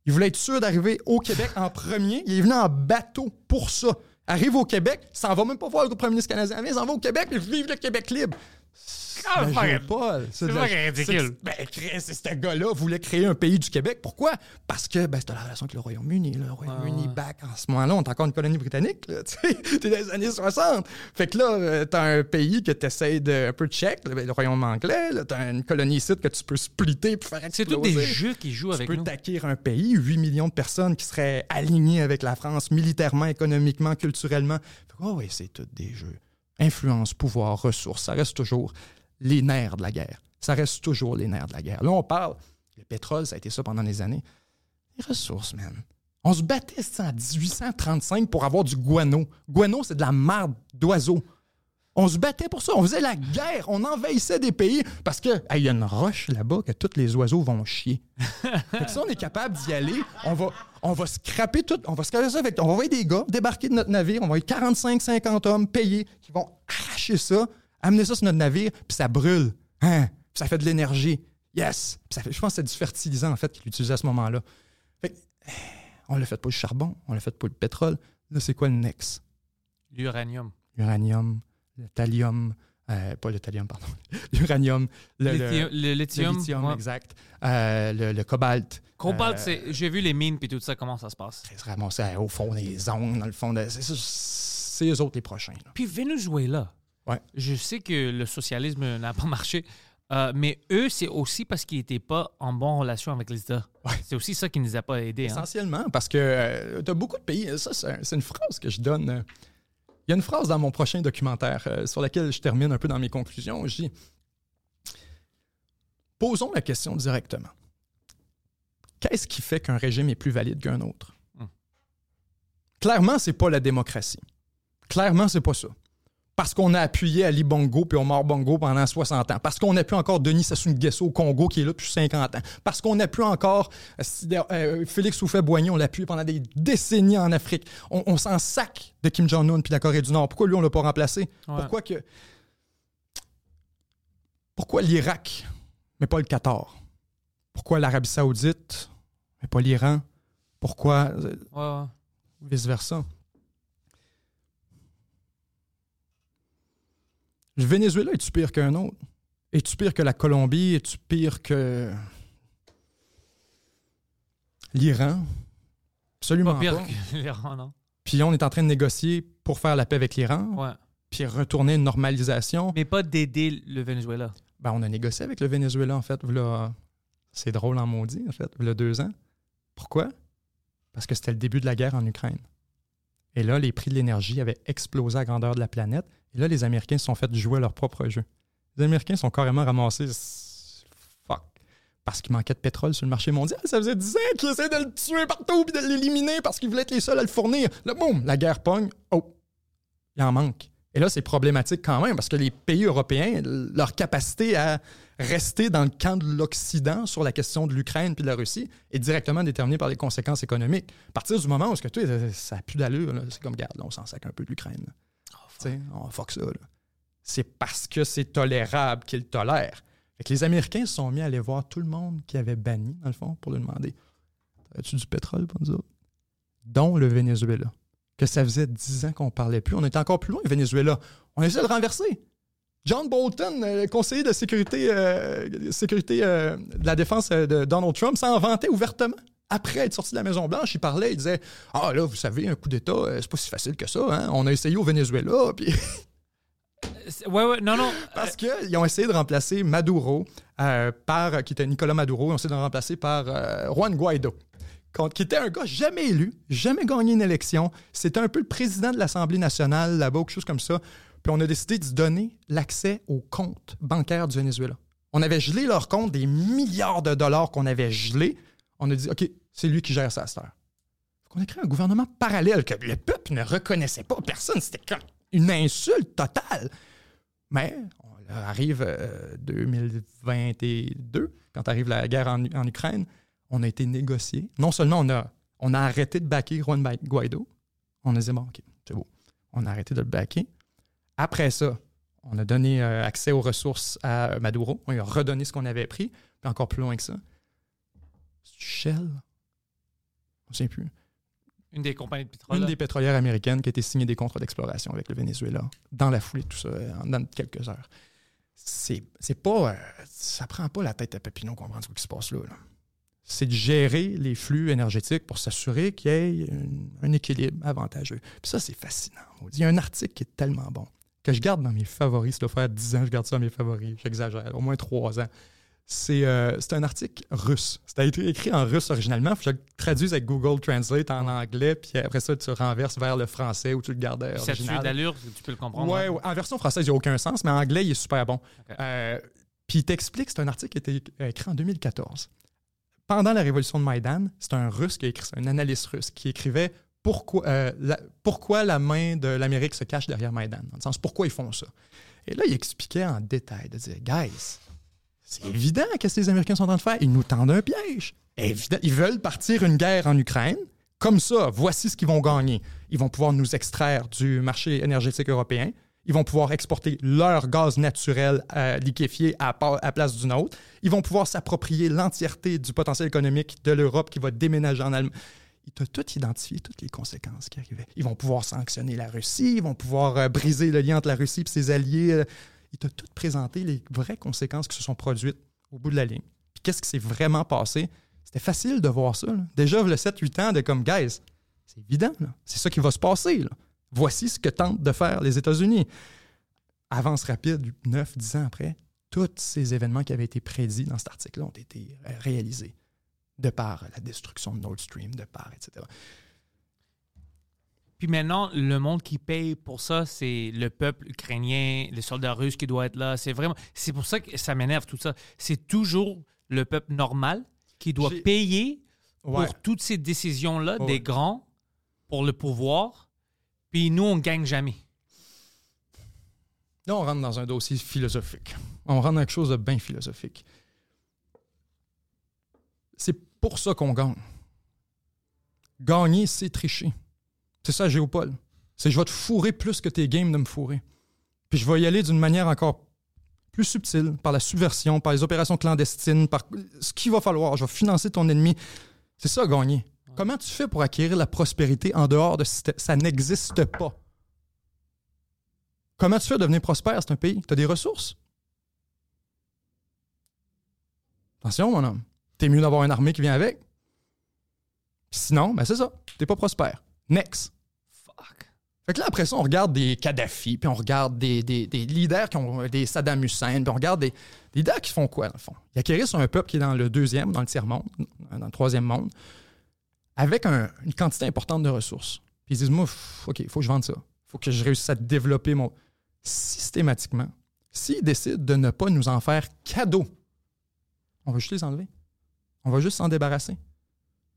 Il voulait être sûr d'arriver au Québec en premier. Il est venu en bateau pour ça. Arrive au Québec, s'en va même pas voir le premier ministre canadien, mais il s'en va au Québec et vive le Québec libre. C'est géopole. C'est ridicule. Ben, ce gars-là voulait créer un pays du Québec. Pourquoi? Parce que ben, c'était la relation avec le Royaume-uni. Le Royaume-Uni Ah. back en ce moment-là, on est encore une colonie britannique. tu. T'es dans les années 60. Fait que là, euh, t'as un pays que t'essayes de un peu check, ben, le Royaume anglais. T'as une colonie ici que tu peux splitter puis faire C'est tous des jeux qui jouent Tu avec peux nous. t'acquérir un pays, 8 millions de personnes qui seraient alignées avec la France militairement, économiquement, culturellement. Fait que, oh oui, c'est tous des jeux. Influence, pouvoir, ressources, ça reste toujours les nerfs de la guerre. Ça reste toujours les nerfs de la guerre. Là, on parle, le pétrole, ça a été ça pendant des années. Les ressources, man. On se battait ça, en 1835 pour avoir du guano. Guano, c'est de la marde d'oiseaux. On se battait pour ça. On faisait la guerre. On envahissait des pays parce que hey, il y a une roche là-bas que tous les oiseaux vont chier. Fait que si on est capable d'y aller, on va, on va scraper tout. On va scraper ça avec. On va envoyer des gars débarquer de notre navire. On va avoir 45-50 hommes payés qui vont arracher ça, amener ça sur notre navire, puis ça brûle. Hein? Puis ça fait de l'énergie. Yes! Puis ça fait, je pense que c'est du fertilisant, en fait, qu'il utilisait à ce moment-là. Fait que, on l'a fait pour le charbon, on l'a fait pour le pétrole. Là, c'est quoi le next? L'uranium. L'uranium, le thallium, euh, pas le thallium, pardon. L'uranium, le, le- Lithium- Le lithium. ouais. exact. Euh, le, le cobalt. Cobalt, Euh, c'est- j'ai vu les mines puis tout ça, comment ça se passe? Ça se ramassait au fond des zones, dans le fond de. C'est, ça, c'est eux autres les prochains. là. Puis Venezuela. Ouais. Je sais que le socialisme n'a pas marché, euh, mais eux, c'est aussi parce qu'ils n'étaient pas en bonne relation avec les États. Ouais. C'est aussi ça qui ne nous a pas aidés. hein. Essentiellement, parce que tu as beaucoup de pays. Ça, c'est, un- c'est une phrase que je donne. euh, Il y a une phrase dans mon prochain documentaire euh, sur laquelle je termine un peu dans mes conclusions. Je dis Posons la question directement. Qu'est-ce qui fait qu'un régime est plus valide qu'un autre? Hmm. Clairement, c'est pas la démocratie. Clairement, c'est pas ça. Parce qu'on a appuyé Ali Bongo puis Omar Bongo pendant 60 ans. Parce qu'on a pu encore Denis Sassou Nguesso au Congo qui est là depuis 50 ans. Parce qu'on a pu encore euh, euh, Félix Houphouët-Boigny, on l'a appuyé pendant des décennies en Afrique. On, on s'en sac de Kim Jong-un puis de la Corée du Nord. Pourquoi lui, on l'a pas remplacé? Ouais. Pourquoi que... Pourquoi l'Irak, mais pas le Qatar? Pourquoi l'Arabie Saoudite, mais pas l'Iran? Pourquoi euh, Ouais, ouais. vice-versa? Le Venezuela, est-tu pire qu'un autre? Es-tu pire que la Colombie? Es-tu pire que l'Iran? Absolument Pas pas. pire que l'Iran, non? Puis on est en train de négocier pour faire la paix avec l'Iran, Ouais. puis retourner une normalisation. Mais pas d'aider le Venezuela. Ben, on a négocié avec le Venezuela, en fait. C'est drôle en maudit, en fait, il y a deux ans. Pourquoi? Parce que c'était le début de la guerre en Ukraine. Et là, les prix de l'énergie avaient explosé à grandeur de la planète. Et là, les Américains se sont fait jouer leur propre jeu. Les Américains sont carrément ramassés. Fuck. parce qu'il manquait de pétrole sur le marché mondial. Ça faisait 10 ans qu'ils essaient de le tuer partout puis de l'éliminer parce qu'ils voulaient être les seuls à le fournir. Là, boum, la guerre pogne. Oh, il en manque. Et là, c'est problématique quand même parce que les pays européens, leur capacité à rester dans le camp de l'Occident sur la question de l'Ukraine puis de la Russie est directement déterminée par les conséquences économiques. À partir du moment où ce que tu ça n'a plus d'allure, c'est comme, regarde, là, on s'en sac un peu de l'Ukraine. sais, on fuck ça. C'est parce que c'est tolérable qu'ils le tolèrent. Fait que les Américains se sont mis à aller voir tout le monde qui avait banni, dans le fond, pour lui demander As-tu du pétrole pour nous autres? Dont le Venezuela. Que ça faisait 10 ans qu'on parlait plus. On était encore plus loin, Venezuela. On essaie de le renverser. John Bolton, euh, conseiller de sécurité, euh, sécurité euh, de la défense de Donald Trump, s'en vantait ouvertement. Après être sorti de la Maison-Blanche, il parlait, il disait Ah là, vous savez, un coup d'État, c'est pas si facile que ça. Hein? On a essayé au Venezuela, puis Ouais, ouais, non, non. Parce qu'ils ont essayé de remplacer Maduro par, qui était Nicolas Maduro, ils ont essayé de le remplacer par Juan Guaido, qui était un gars jamais élu, jamais gagné une élection. C'était un peu le président de l'Assemblée nationale là-bas, quelque chose comme ça. Puis on a décidé de se donner l'accès aux comptes bancaires du Venezuela. On avait gelé leurs comptes, des milliards de dollars qu'on avait gelés. On a dit, OK, c'est lui qui gère ça à cette heure. On a créé un gouvernement parallèle que le peuple ne reconnaissait pas. Personne, c'était une insulte totale. Mais on arrive euh, 2022, quand arrive la guerre en Ukraine, on a été négocié. Non seulement on a, on a arrêté de backer Juan Guaido, on a dit bon, ok, c'est beau. On a arrêté de le backer. Après ça, on a donné euh, accès aux ressources à Maduro. On lui a redonné ce qu'on avait pris. Puis encore plus loin que ça. Shell, on ne sait plus. Une des compagnies de pétrole. Une des pétrolières américaines qui a été signé des contrats d'exploration avec le Venezuela dans la foulée de tout ça, euh, en dans quelques heures. C'est c'est pas. euh, ça prend pas la tête à Papineau comprendre ce qui se passe là. là. C'est de gérer les flux énergétiques pour s'assurer qu'il y ait un équilibre avantageux. Puis ça, c'est fascinant. Il y a un article qui est tellement bon que je garde dans mes favoris. Ça doit faire 10 ans je garde ça dans mes favoris. J'exagère, au moins 3 ans. C'est euh, un article russe. Ça a été écrit en russe originalement. Faut que je le traduise avec Google Translate en anglais, puis après ça, tu renverses vers le français ou tu le gardes euh, Ça te suit original. d'allure, tu peux le comprendre. Hein? ouais. en version française, il n'y a aucun sens, mais en anglais, il est super bon. Euh, puis il t'explique, c'est un article qui a été écrit en 2014. Pendant la révolution de Maïdan, c'est un russe qui a un analyste russe, qui écrivait pourquoi, euh, la, pourquoi la main de l'Amérique se cache derrière Maïdan, dans le sens pourquoi ils font ça. Et là, il expliquait en détail, de dire, guys, c'est évident qu'est-ce que les Américains sont en train de faire. Ils nous tendent un piège. Évident, ils veulent partir une guerre en Ukraine. Comme ça, voici ce qu'ils vont gagner. Ils vont pouvoir nous extraire du marché énergétique européen. Ils vont pouvoir exporter leur gaz naturel euh, liquéfié à, à place d'une autre. Ils vont pouvoir s'approprier l'entièreté du potentiel économique de l'Europe qui va déménager en Allemagne. Il t'a tout identifié, toutes les conséquences qui arrivaient. Ils vont pouvoir sanctionner la Russie, ils vont pouvoir euh, briser le lien entre la Russie et ses alliés. euh. Il t'a tout présenté les vraies conséquences qui se sont produites au bout de la ligne. Qu'est-ce qui s'est vraiment passé? C'était facile de voir ça. Déjà, le 7-8 ans de comme, guys, c'est évident. C'est ça qui va se passer. Voici ce que tentent de faire les États-Unis. Avance rapide, 9-10 ans après, tous ces événements qui avaient été prédits dans cet article-là ont été euh, réalisés de par la destruction de Nord Stream, de par, etc. Puis maintenant, le monde qui paye pour ça, c'est le peuple ukrainien, les soldats russes qui doivent être là. C'est vraiment. C'est pour ça que ça m'énerve tout ça. C'est toujours le peuple normal qui doit payer Ouais. pour toutes ces décisions-là Ouais. des grands pour le pouvoir. Puis nous, on gagne jamais. Là, on rentre dans un dossier philosophique. On rentre dans quelque chose de bien philosophique. C'est pour ça qu'on gagne. Gagner, c'est tricher. C'est ça, Géopole. C'est je vais te fourrer plus que tes games de me fourrer. Puis je vais y aller d'une manière encore plus subtile, par la subversion, par les opérations clandestines, par ce qu'il va falloir. Je vais financer ton ennemi. C'est ça, gagner. Comment tu fais pour acquérir la prospérité en dehors de ce ça n'existe pas? Comment tu fais devenir prospère, c'est un pays? Tu as des ressources? Attention, mon homme. T'es mieux d'avoir une armée qui vient avec. Sinon, ben c'est ça. T'es pas prospère. Next. Fuck. Fait que là, après ça, on regarde des Kadhafi, puis on regarde des, des- des leaders qui ont des Saddam Hussein, puis on regarde des, des leaders qui font quoi, dans le fond? Ils acquérissent un peuple qui est dans le deuxième, dans le tiers-monde, dans le troisième monde, avec un- une quantité importante de ressources. Puis ils disent, moi, OK, il faut que je vende ça. Il faut que je réussisse à développer mon... Systématiquement, s'ils décident de ne pas nous en faire cadeau, On va juste les enlever. On va juste s'en débarrasser.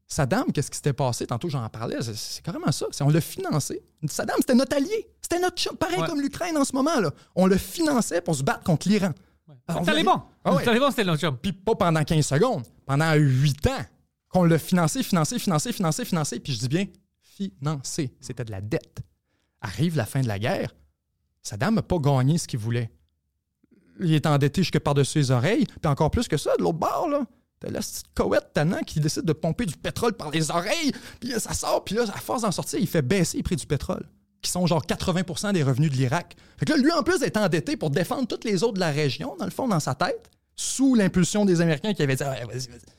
Saddam, qu'est-ce qui s'était passé? Tantôt, j'en parlais. C'est- carrément ça. On l'a financé. Saddam, c'était notre allié. C'était notre chum. Pareil Ouais. comme l'Ukraine en ce moment. Là. On le finançait pour se battre contre l'Iran. On Les voulait- Taliban. Ah ouais. Les c'était notre chum. Puis pas pendant 15 secondes. Pendant 8 ans. Qu'on l'a financé, financé, financé, financé, financé. Puis je dis bien financé. C'était de la dette. Arrive la fin de la guerre. Saddam n'a pas gagné ce qu'il voulait. Il est endetté jusque par-dessus les oreilles. Puis encore plus que ça, de l'autre bord, là. T'as la petite Koweït tannant qui décide de pomper du pétrole par les oreilles. Puis là, ça sort. Puis là, à force d'en sortir, il fait baisser les prix du pétrole, qui sont genre 80% des revenus de l'Irak. Fait que là, lui, en plus, est endetté pour défendre toutes les autres de la région, dans le fond, dans sa tête, sous l'impulsion des Américains qui avaient dit Ouais, vas-y, vas-y.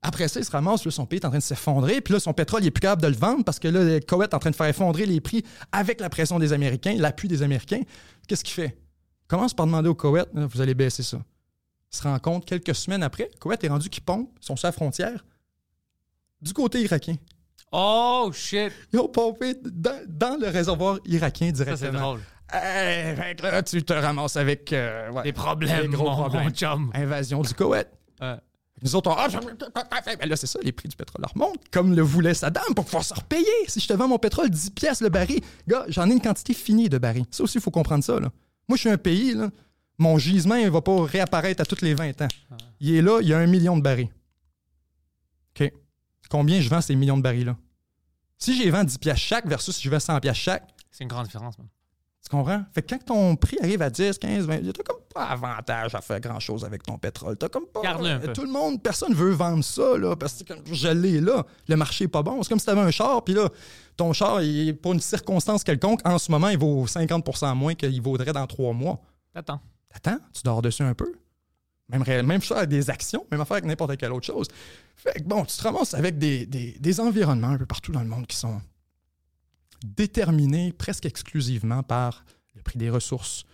Après ça, il se ramasse, là, son pays est en train de s'effondrer, puis là, son pétrole, il est plus capable de le vendre parce que là, le Koweït est en train de faire effondrer les prix avec la pression des Américains, l'appui des Américains. Qu'est-ce qu'il fait? Il commence par demander au Koweït, Là, vous allez baisser ça. Il se rend compte quelques semaines après, Koweït est rendu qu'il pompe, sont sur la frontière, du côté irakien. Oh, shit. Ils ont pompé dans, dans le réservoir irakien Ça, directement. c'est drôle. Hey, que là, tu te ramasses avec euh, ouais, Des problèmes, des gros mon, problèmes. mon chum. Invasion du Koweït. Nous autres, on... ah, ben là, c'est ça, les prix du pétrole remontent, comme le voulait Saddam, pour pouvoir se repayer. Si je te vends mon pétrole 10 pièces le baril, gars, j'en ai une quantité finie de barils. Ça aussi, il faut comprendre ça. Là. Moi, je suis un pays, là, mon gisement, il va pas réapparaître à tous les 20 ans. Il est là, il y a un million de barils. OK. Combien je vends ces millions de barils-là? Si j'y vends 10 pièces chaque versus si je vends 100 pièces chaque, C'est une grande différence, man. Tu comprends? Fait que quand ton prix arrive à 10, 15, 20, t'as comme pas avantage à faire grand-chose avec ton pétrole. T'as comme pas... Garde-le un peu. Tout le monde, personne veut vendre ça, là, parce que comme je l'ai là. Le marché est pas bon. C'est comme si t'avais un char, puis là, ton char, il, pour une circonstance quelconque, en ce moment, il vaut 50% moins qu'il vaudrait dans trois mois. Attends. Attends, tu dors dessus un peu? Même, même chose avec des actions, même affaire avec n'importe quelle autre chose. Fait que bon, tu te ramasses avec des, des- des environnements un peu partout dans le monde qui sont déterminés presque exclusivement par le prix des ressources,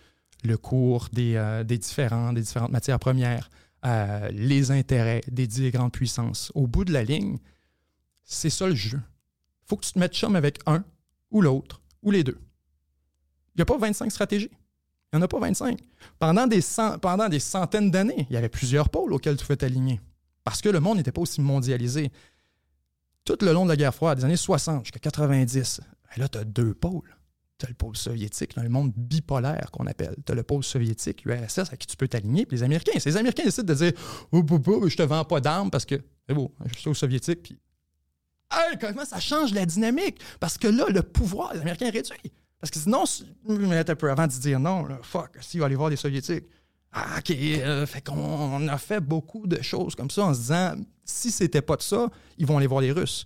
le cours des, euh, des, différents, des différentes matières premières, euh, les intérêts des dix grandes puissances. Au bout de la ligne, c'est ça le jeu. faut que tu te mettes chum avec un ou l'autre ou les deux. Il n'y a pas 25 stratégies. Il n'y en a pas 25. Pendant des, cent- pendant des centaines d'années, il y avait plusieurs pôles auxquels tu pouvais t'aligner. Parce que le monde n'était pas aussi mondialisé. Tout le long de la guerre froide, des années 60 jusqu'à 90, ben là, tu as deux pôles. Tu as le pôle soviétique, dans le monde bipolaire qu'on appelle. Tu as le pôle soviétique, l'URSS, à qui tu peux t'aligner, puis les Américains. C'est les Américains décident de dire Oh, oh, oh, je te vends pas d'armes parce que c'est beau, je suis au soviétique, puis. Hey, comment ça change la dynamique? Parce que là, le pouvoir des Américains est réduit. Parce que sinon, un peu avant de dire non, fuck, s'il va aller voir les Soviétiques. Ah, OK, euh, fait qu'on on a fait beaucoup de choses comme ça en se disant, si c'était pas de ça, ils vont aller voir les Russes.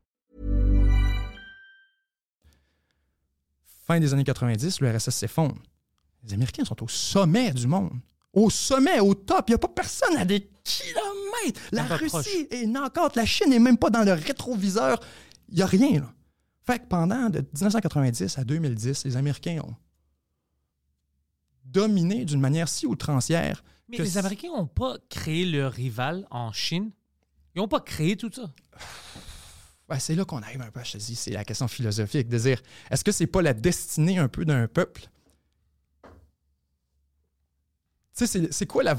Fin des années 90, l'URSS s'effondre. Les Américains sont au sommet du monde. Au sommet, au top. Il n'y a pas personne à des kilomètres. La Russie proche. est knock-out. La Chine n'est même pas dans le rétroviseur. Il n'y a rien, là. Fait que pendant de 1990 à 2010, les Américains ont dominé d'une manière si outrancière Mais que les Américains n'ont pas créé leur rival en Chine? Ils n'ont pas créé tout ça? C'est là qu'on arrive un peu, je te dis, c'est la question philosophique de dire est-ce que c'est pas la destinée un peu d'un peuple? Tu sais, c'est- c'est quoi la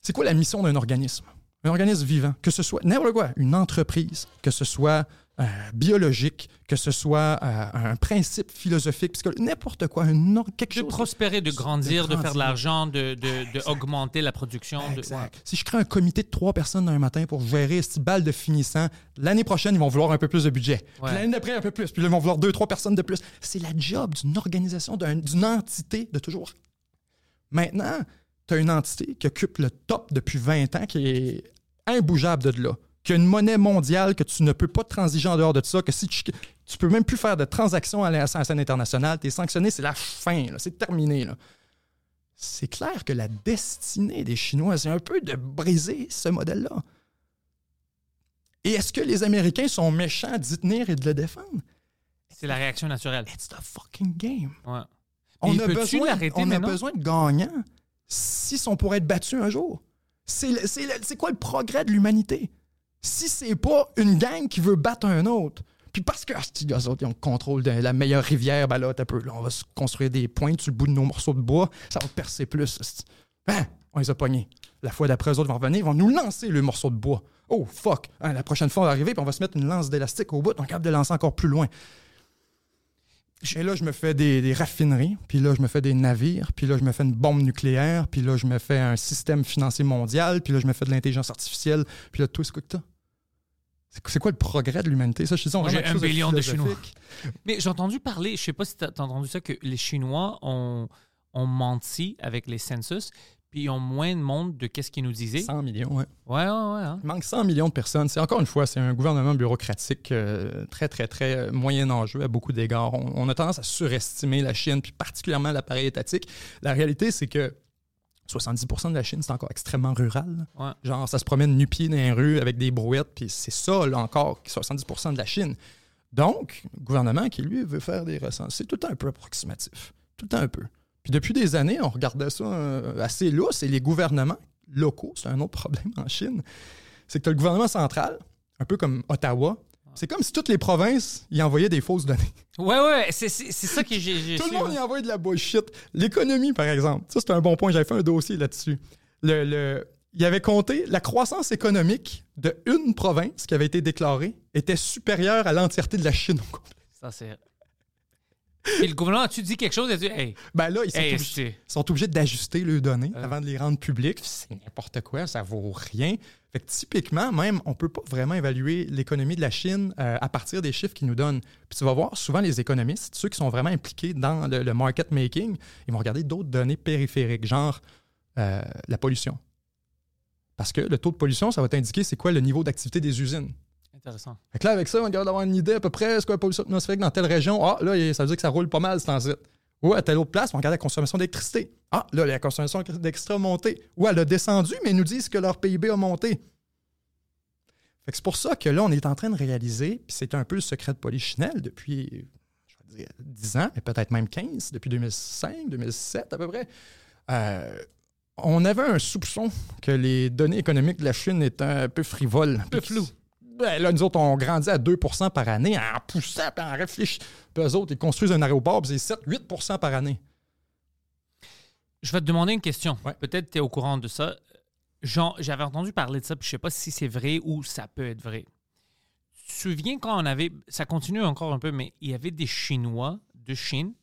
c'est quoi la mission d'un organisme? Un organisme vivant, que ce soit n'importe quoi, une entreprise, que ce soit euh, biologique, que ce soit euh, un principe philosophique, puisque n'importe quoi, un or- quelque De chose. prospérer, de grandir, de, faire de l'argent, de, de, de augmenter la production. de- Exact. Si je crée un comité de trois personnes un matin pour gérer ce balle de finissant, l'année prochaine, ils vont vouloir un peu plus de budget. Puis Ouais. l'année d'après, un peu plus. Puis là, ils vont vouloir deux, trois personnes de plus. C'est la job d'une organisation, d'un- d'une entité de toujours. Maintenant, tu as une entité qui occupe le top depuis 20 ans, qui est imbougeable de là. Qui a une monnaie mondiale que tu ne peux pas transiger en dehors de ça, que si tu, tu peux même plus faire de transactions à la scène internationale, tu es sanctionné, c'est la fin, c'est terminé. C'est clair que la destinée des Chinois, c'est un peu de briser ce modèle-là. Et est-ce que les Américains sont méchants d'y tenir et de le défendre? C'est la réaction naturelle. It's the fucking game. Ouais. On, a besoin, on a besoin de gagnants si on pourrait être battu un jour. C'est quoi le progrès de l'humanité? Si c'est pas une gang qui veut battre un autre, puis parce que eux autres, ils ont le contrôle de la meilleure rivière, ben là, t'as peu, là, on va se construire des pointes sur le bout de nos morceaux de bois, ça va percer plus. Hein? On les a pognés. La fois d'après, eux autres vont revenir, ils vont nous lancer le morceau de bois. Oh, fuck! Hein, la prochaine fois, on va arriver, puis on va se mettre une lance d'élastique au bout, on est capable de lancer encore plus loin. Et là, je me fais des, des raffineries, puis là, je me fais des navires, puis là, je me fais une bombe nucléaire, puis là, je me fais un système financier mondial, puis là, je me fais de l'intelligence artificielle, puis là, tout ce que t'as? C'est quoi- le progrès de l'humanité? Ça, je vraiment j'ai un billion de philosophique. Mais j'ai entendu parler, je sais pas si tu as entendu ça, que les Chinois ont, ont menti avec les census, puis ils ont moins de monde de qu'est-ce qu'ils nous disaient. 100 millions, ouais. Ouais, ouais, ouais. hein. Il manque 100 millions de personnes. C'est encore une fois, c'est un gouvernement bureaucratique euh, très, très, très euh, moyen enjeu à beaucoup d'égards. On, on a tendance à surestimer la Chine, puis particulièrement l'appareil étatique. La réalité, c'est que 70% de la Chine, c'est encore extrêmement rural. Ouais. Genre, ça se promène nu-pied dans les rues avec des brouettes, puis c'est ça, là, encore, 70% de la Chine. Donc, le gouvernement qui, lui, veut faire des recensements, c'est tout un peu approximatif. Tout un peu. Puis depuis des années, on regardait ça euh, assez lousse, et les gouvernements locaux, c'est un autre problème en Chine, c'est que tu as le gouvernement central, un peu comme Ottawa, c'est comme si toutes les provinces y envoyaient des fausses données. Ouais, ouais, c'est ça que j'ai Tout le monde y envoie de la bullshit. L'économie, par exemple, ça c'est un bon point, j'avais fait un dossier là-dessus. Le, le- il avait compté la croissance économique de une province qui avait été déclarée était supérieure à l'entièreté de la Chine au complet. Ça, c'est. Puis le gouvernement, tu dis quelque chose, et tu hey, Ben là, ils sont, hey, obligés, sont d'ajuster leurs données Euh. avant de les rendre publiques. C'est n'importe quoi, ça vaut rien. Fait que typiquement, même, on peut pas vraiment évaluer l'économie de la Chine euh, à partir des chiffres qu'ils nous donnent. Puis tu vas voir, souvent les économistes, ceux qui sont vraiment impliqués dans le, le market making, ils vont regarder d'autres données périphériques, genre euh, la pollution. Parce que le taux de pollution, ça va t'indiquer c'est quoi le niveau d'activité des usines. Intéressant. Fait que là, avec ça, on regarde d'avoir une idée à peu près, c'est quoi la pollution atmosphérique dans telle région? Ah, là, ça veut dire que ça roule pas mal, c'est en site. Ou à telle autre place, on regarde la consommation d'électricité. Ah, là, la consommation d'électricité a monté. Ou elle a descendu, mais ils nous disent que leur PIB a monté. Fait que c'est pour ça que là, on est en train de réaliser, puis c'est un peu le secret de Polichinelle depuis, je vais dire, 10 ans, mais peut-être même 15, depuis 2005, 2007 à peu près. Euh, on avait un soupçon que les données économiques de la Chine étaient un peu frivoles. peu flou. Ben, là, nous autres, on grandit à 2% par année en poussant, puis en réfléchissant. Puis eux autres, ils construisent un aéroport, puis c'est 7-8% par année. Je vais te demander une question. Ouais. Peut-être tu es au courant de ça. Jean, j'avais entendu parler de ça, puis je sais pas si c'est vrai ou ça peut être vrai. Tu te souviens quand on avait, ça continue encore un peu, mais il y avait des Chinois de Chine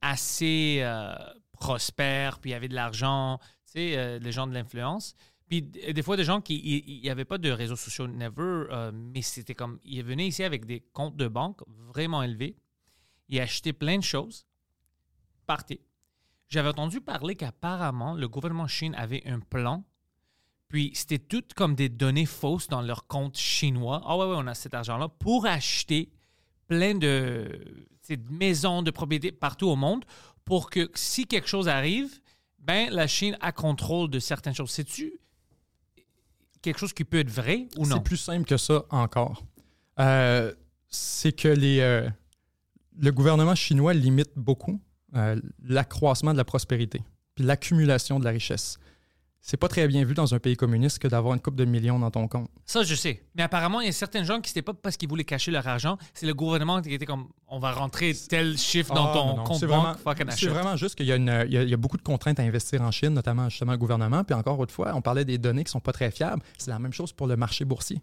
assez euh, prospères, puis il y avait de l'argent, tu sais, euh, les gens de l'influence. Puis d- des fois, des gens qui, il n'y avait pas de réseaux sociaux, never, euh, mais c'était comme, ils venaient ici avec des comptes de banque vraiment élevés. Ils achetaient plein de choses, partaient. J'avais entendu parler qu'apparemment, le gouvernement Chine avait un plan, puis c'était tout comme des données fausses dans leur compte chinois. Ah ouais, ouais, on a cet argent-là pour acheter plein de, de maisons, de propriétés partout au monde pour que si quelque chose arrive, ben la Chine a contrôle de certaines choses. C'est-tu quelque chose qui peut être vrai ou non? C'est plus simple que ça encore. Euh, c'est que les, euh, le gouvernement chinois limite beaucoup euh, l'accroissement de la prospérité puis l'accumulation de la richesse. C'est pas très bien vu dans un pays communiste que d'avoir une coupe de millions dans ton compte. Ça, je sais. Mais apparemment, il y a certains gens qui, c'était pas parce qu'ils voulaient cacher leur argent, c'est le gouvernement qui était comme, on va rentrer tel chiffre dans Ah, ton non, non. compte C'est banque, vraiment- C'est juste qu'il y a beaucoup de contraintes à investir en Chine, notamment justement le gouvernement. Puis encore autrefois, on parlait des données qui sont pas très fiables. C'est la même chose pour le marché boursier.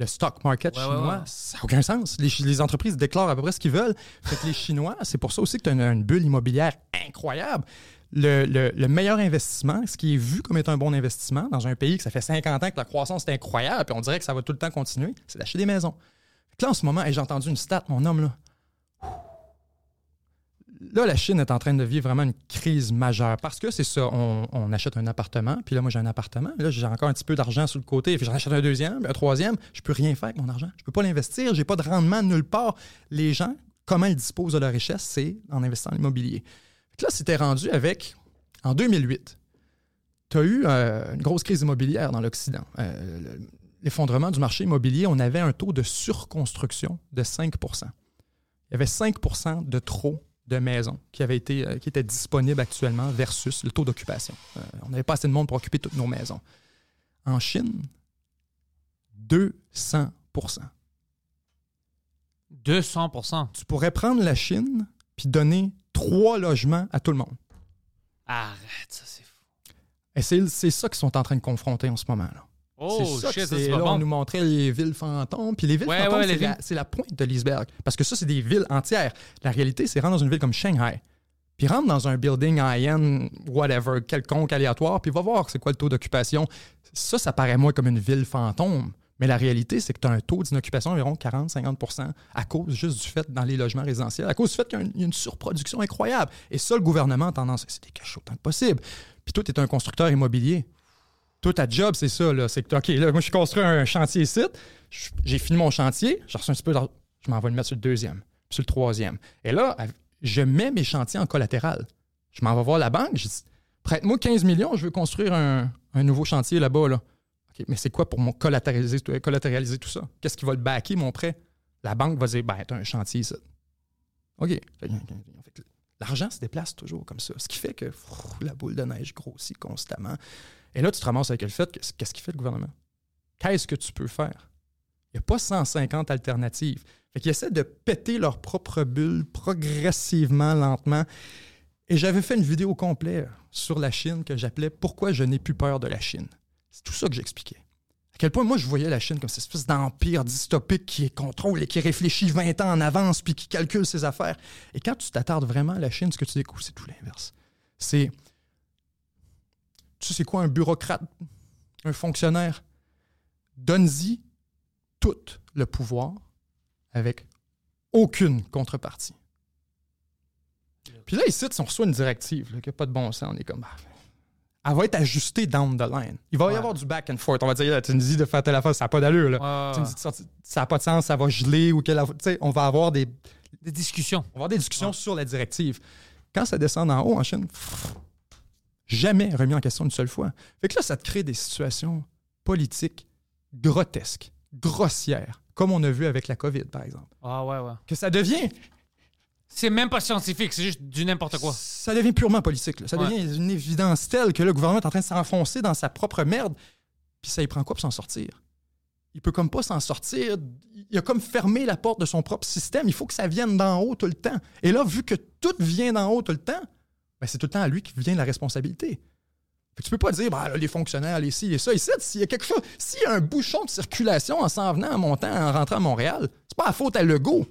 Le stock market Ouais, chinois, ouais. ça n'a aucun sens. Les, les entreprises déclarent à peu près ce qu'ils veulent. Fait que les Chinois, c'est pour ça aussi que tu as une, une bulle immobilière incroyable. Le, le- le meilleur investissement, ce qui est vu comme étant un bon investissement dans un pays que ça fait 50 ans que la croissance est incroyable, puis on dirait que ça va tout le temps continuer, c'est d'acheter des maisons. Fait que là, en ce moment, j'ai entendu une stat, mon homme, là. Là, la Chine est en train de vivre vraiment une crise majeure parce que c'est ça, on, achète un appartement, puis là, moi, j'ai un appartement, là, j'ai encore un petit peu d'argent sur le côté, puis j'en achète un deuxième, un troisième, je peux rien faire avec mon argent. Je peux pas l'investir, j'ai pas de rendement nulle part. Les gens, comment ils disposent de leur richesse, c'est en investissant en immobilier. Fait que là, c'était rendu avec En 2008, tu as eu euh, une grosse crise immobilière dans l'Occident. Euh, le- L'effondrement du marché immobilier, on avait un taux de surconstruction de 5% Il y avait 5% de trop de maisons qui, avaient été, euh, qui étaient disponibles actuellement versus le taux d'occupation. Euh, on n'avait pas assez de monde pour occuper toutes nos maisons. En Chine, 200% 200% Tu pourrais prendre la Chine puis donner trois logements à tout le monde. Arrête, ça c'est fou. Et c'est c'est ça qu'ils sont en train de confronter en ce moment. Là. Oh c'est ça shit, c'est- là, pas on bon. nous montrait les villes fantômes. Puis les villes Ouais, fantômes, ouais, les c'est la, villes. c'est la pointe de l'iceberg. Parce que ça, c'est des villes entières. La réalité, c'est rentrer dans une ville comme Shanghai. Puis rentre dans un building high-end, whatever, quelconque, aléatoire, puis va voir c'est quoi le taux d'occupation. Ça, ça paraît moins comme une ville fantôme. Mais la réalité, c'est que tu as un taux d'inoccupation d'environ 40-50 à cause juste du fait dans les logements résidentiels, à cause du fait qu'il y a une, surproduction incroyable. Et ça, le gouvernement a tendance, c'est des caches autant que possible. Puis toi, tu es un constructeur immobilier. Toi, ta job, c'est ça. Là. C'est que, OK, là, moi, je construis un chantier site. J'ai fini mon chantier. Je reçois un petit peu. Je m'en vais le mettre sur le deuxième, puis sur le troisième. Et là, je mets mes chantiers en collatéral. Je m'en vais voir la banque. Je dis, prête-moi 15 millions, je veux construire un, un nouveau chantier là-bas. Là. OK, mais c'est quoi pour mon collatéraliser, collatéraliser tout ça? Qu'est-ce qui va le backer, mon prêt? La banque va dire, ben, t'as un chantier ici. OK. L'argent se déplace toujours comme ça. Ce qui fait que la boule de neige grossit constamment. Et là, tu te ramasses avec le fait que qu'est-ce qu'il fait le gouvernement? Qu'est-ce que tu peux faire? Il n'y a pas 150 alternatives. Fait qu'ils essaient de péter leur propre bulle progressivement, lentement. Et j'avais fait une vidéo complète sur la Chine que j'appelais Pourquoi je n'ai plus peur de la Chine. C'est tout ça que j'expliquais. À quel point moi je voyais la Chine comme cette espèce d'empire dystopique qui contrôle et qui réfléchit 20 ans en avance puis qui calcule ses affaires. Et quand tu t'attardes vraiment à la Chine, ce que tu découvres, c'est tout l'inverse. C'est. Tu sais, c'est quoi un bureaucrate, un fonctionnaire? Donne-y tout le pouvoir avec aucune contrepartie. Puis là, ici, on reçoit une directive là, qui n'a pas de bon sens, on est comme. ah, elle va être ajustée down the line. Il va y avoir du back and forth. On va dire, la Tunisie de faire telle affaire, ça n'a pas d'allure. là. Ouais, ouais, Tunisie de sortir- ça n'a pas de sens, ça va geler ou quelle tu sais, on va avoir des, Des discussions. on va avoir des discussions sur la directive. Quand ça descend en haut en Chine, pff, jamais remis en question une seule fois. Fait que là, ça te crée des situations politiques grotesques, grossières, comme on a vu avec la COVID, par exemple. Ah ouais, ouais. Que ça devient, C'est même pas scientifique, c'est juste du n'importe quoi. ça devient purement politique. là. Ça Ouais. devient une évidence telle que le gouvernement est en train de s'enfoncer dans sa propre merde. Puis ça y prend quoi pour s'en sortir? Il peut comme pas s'en sortir. Il a comme fermé la porte de son propre système. Il faut que ça vienne d'en haut tout le temps. Et là, vu que tout vient d'en haut tout le temps, ben, c'est tout le temps à lui qui vient la responsabilité. Fait que tu peux pas dire, bah, là, les fonctionnaires, les ci, les ça. Ici, s'il y a quelque chose, s'il y a un bouchon de circulation en s'en venant, en montant, en rentrant à Montréal, c'est pas la faute à Legault.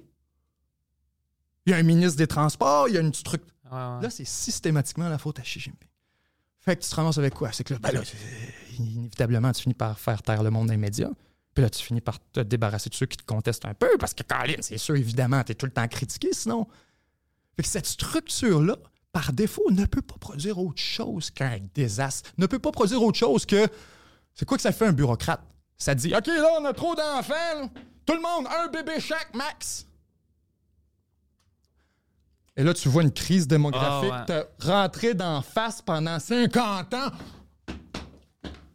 Il y a un ministre des Transports, il y a une truc. Ouais, ouais. Là, c'est systématiquement la faute à Xi Jinping. Fait que tu te ramasses avec quoi? C'est que là, ben là, inévitablement, tu finis par faire taire le monde des médias. Puis là, tu finis par te débarrasser de ceux qui te contestent un peu, parce que, Colin, c'est sûr, évidemment, tu es tout le temps critiqué sinon. Fait que cette structure-là, par défaut, ne peut pas produire autre chose qu'un désastre. Ne peut pas produire autre chose que. C'est quoi que ça fait un bureaucrate? Ça dit, OK, là, on a trop d'enfants. Tout le monde, un bébé chaque, max. Et là, tu vois une crise démographique Ah, te rentrer d'en face pendant 50 ans.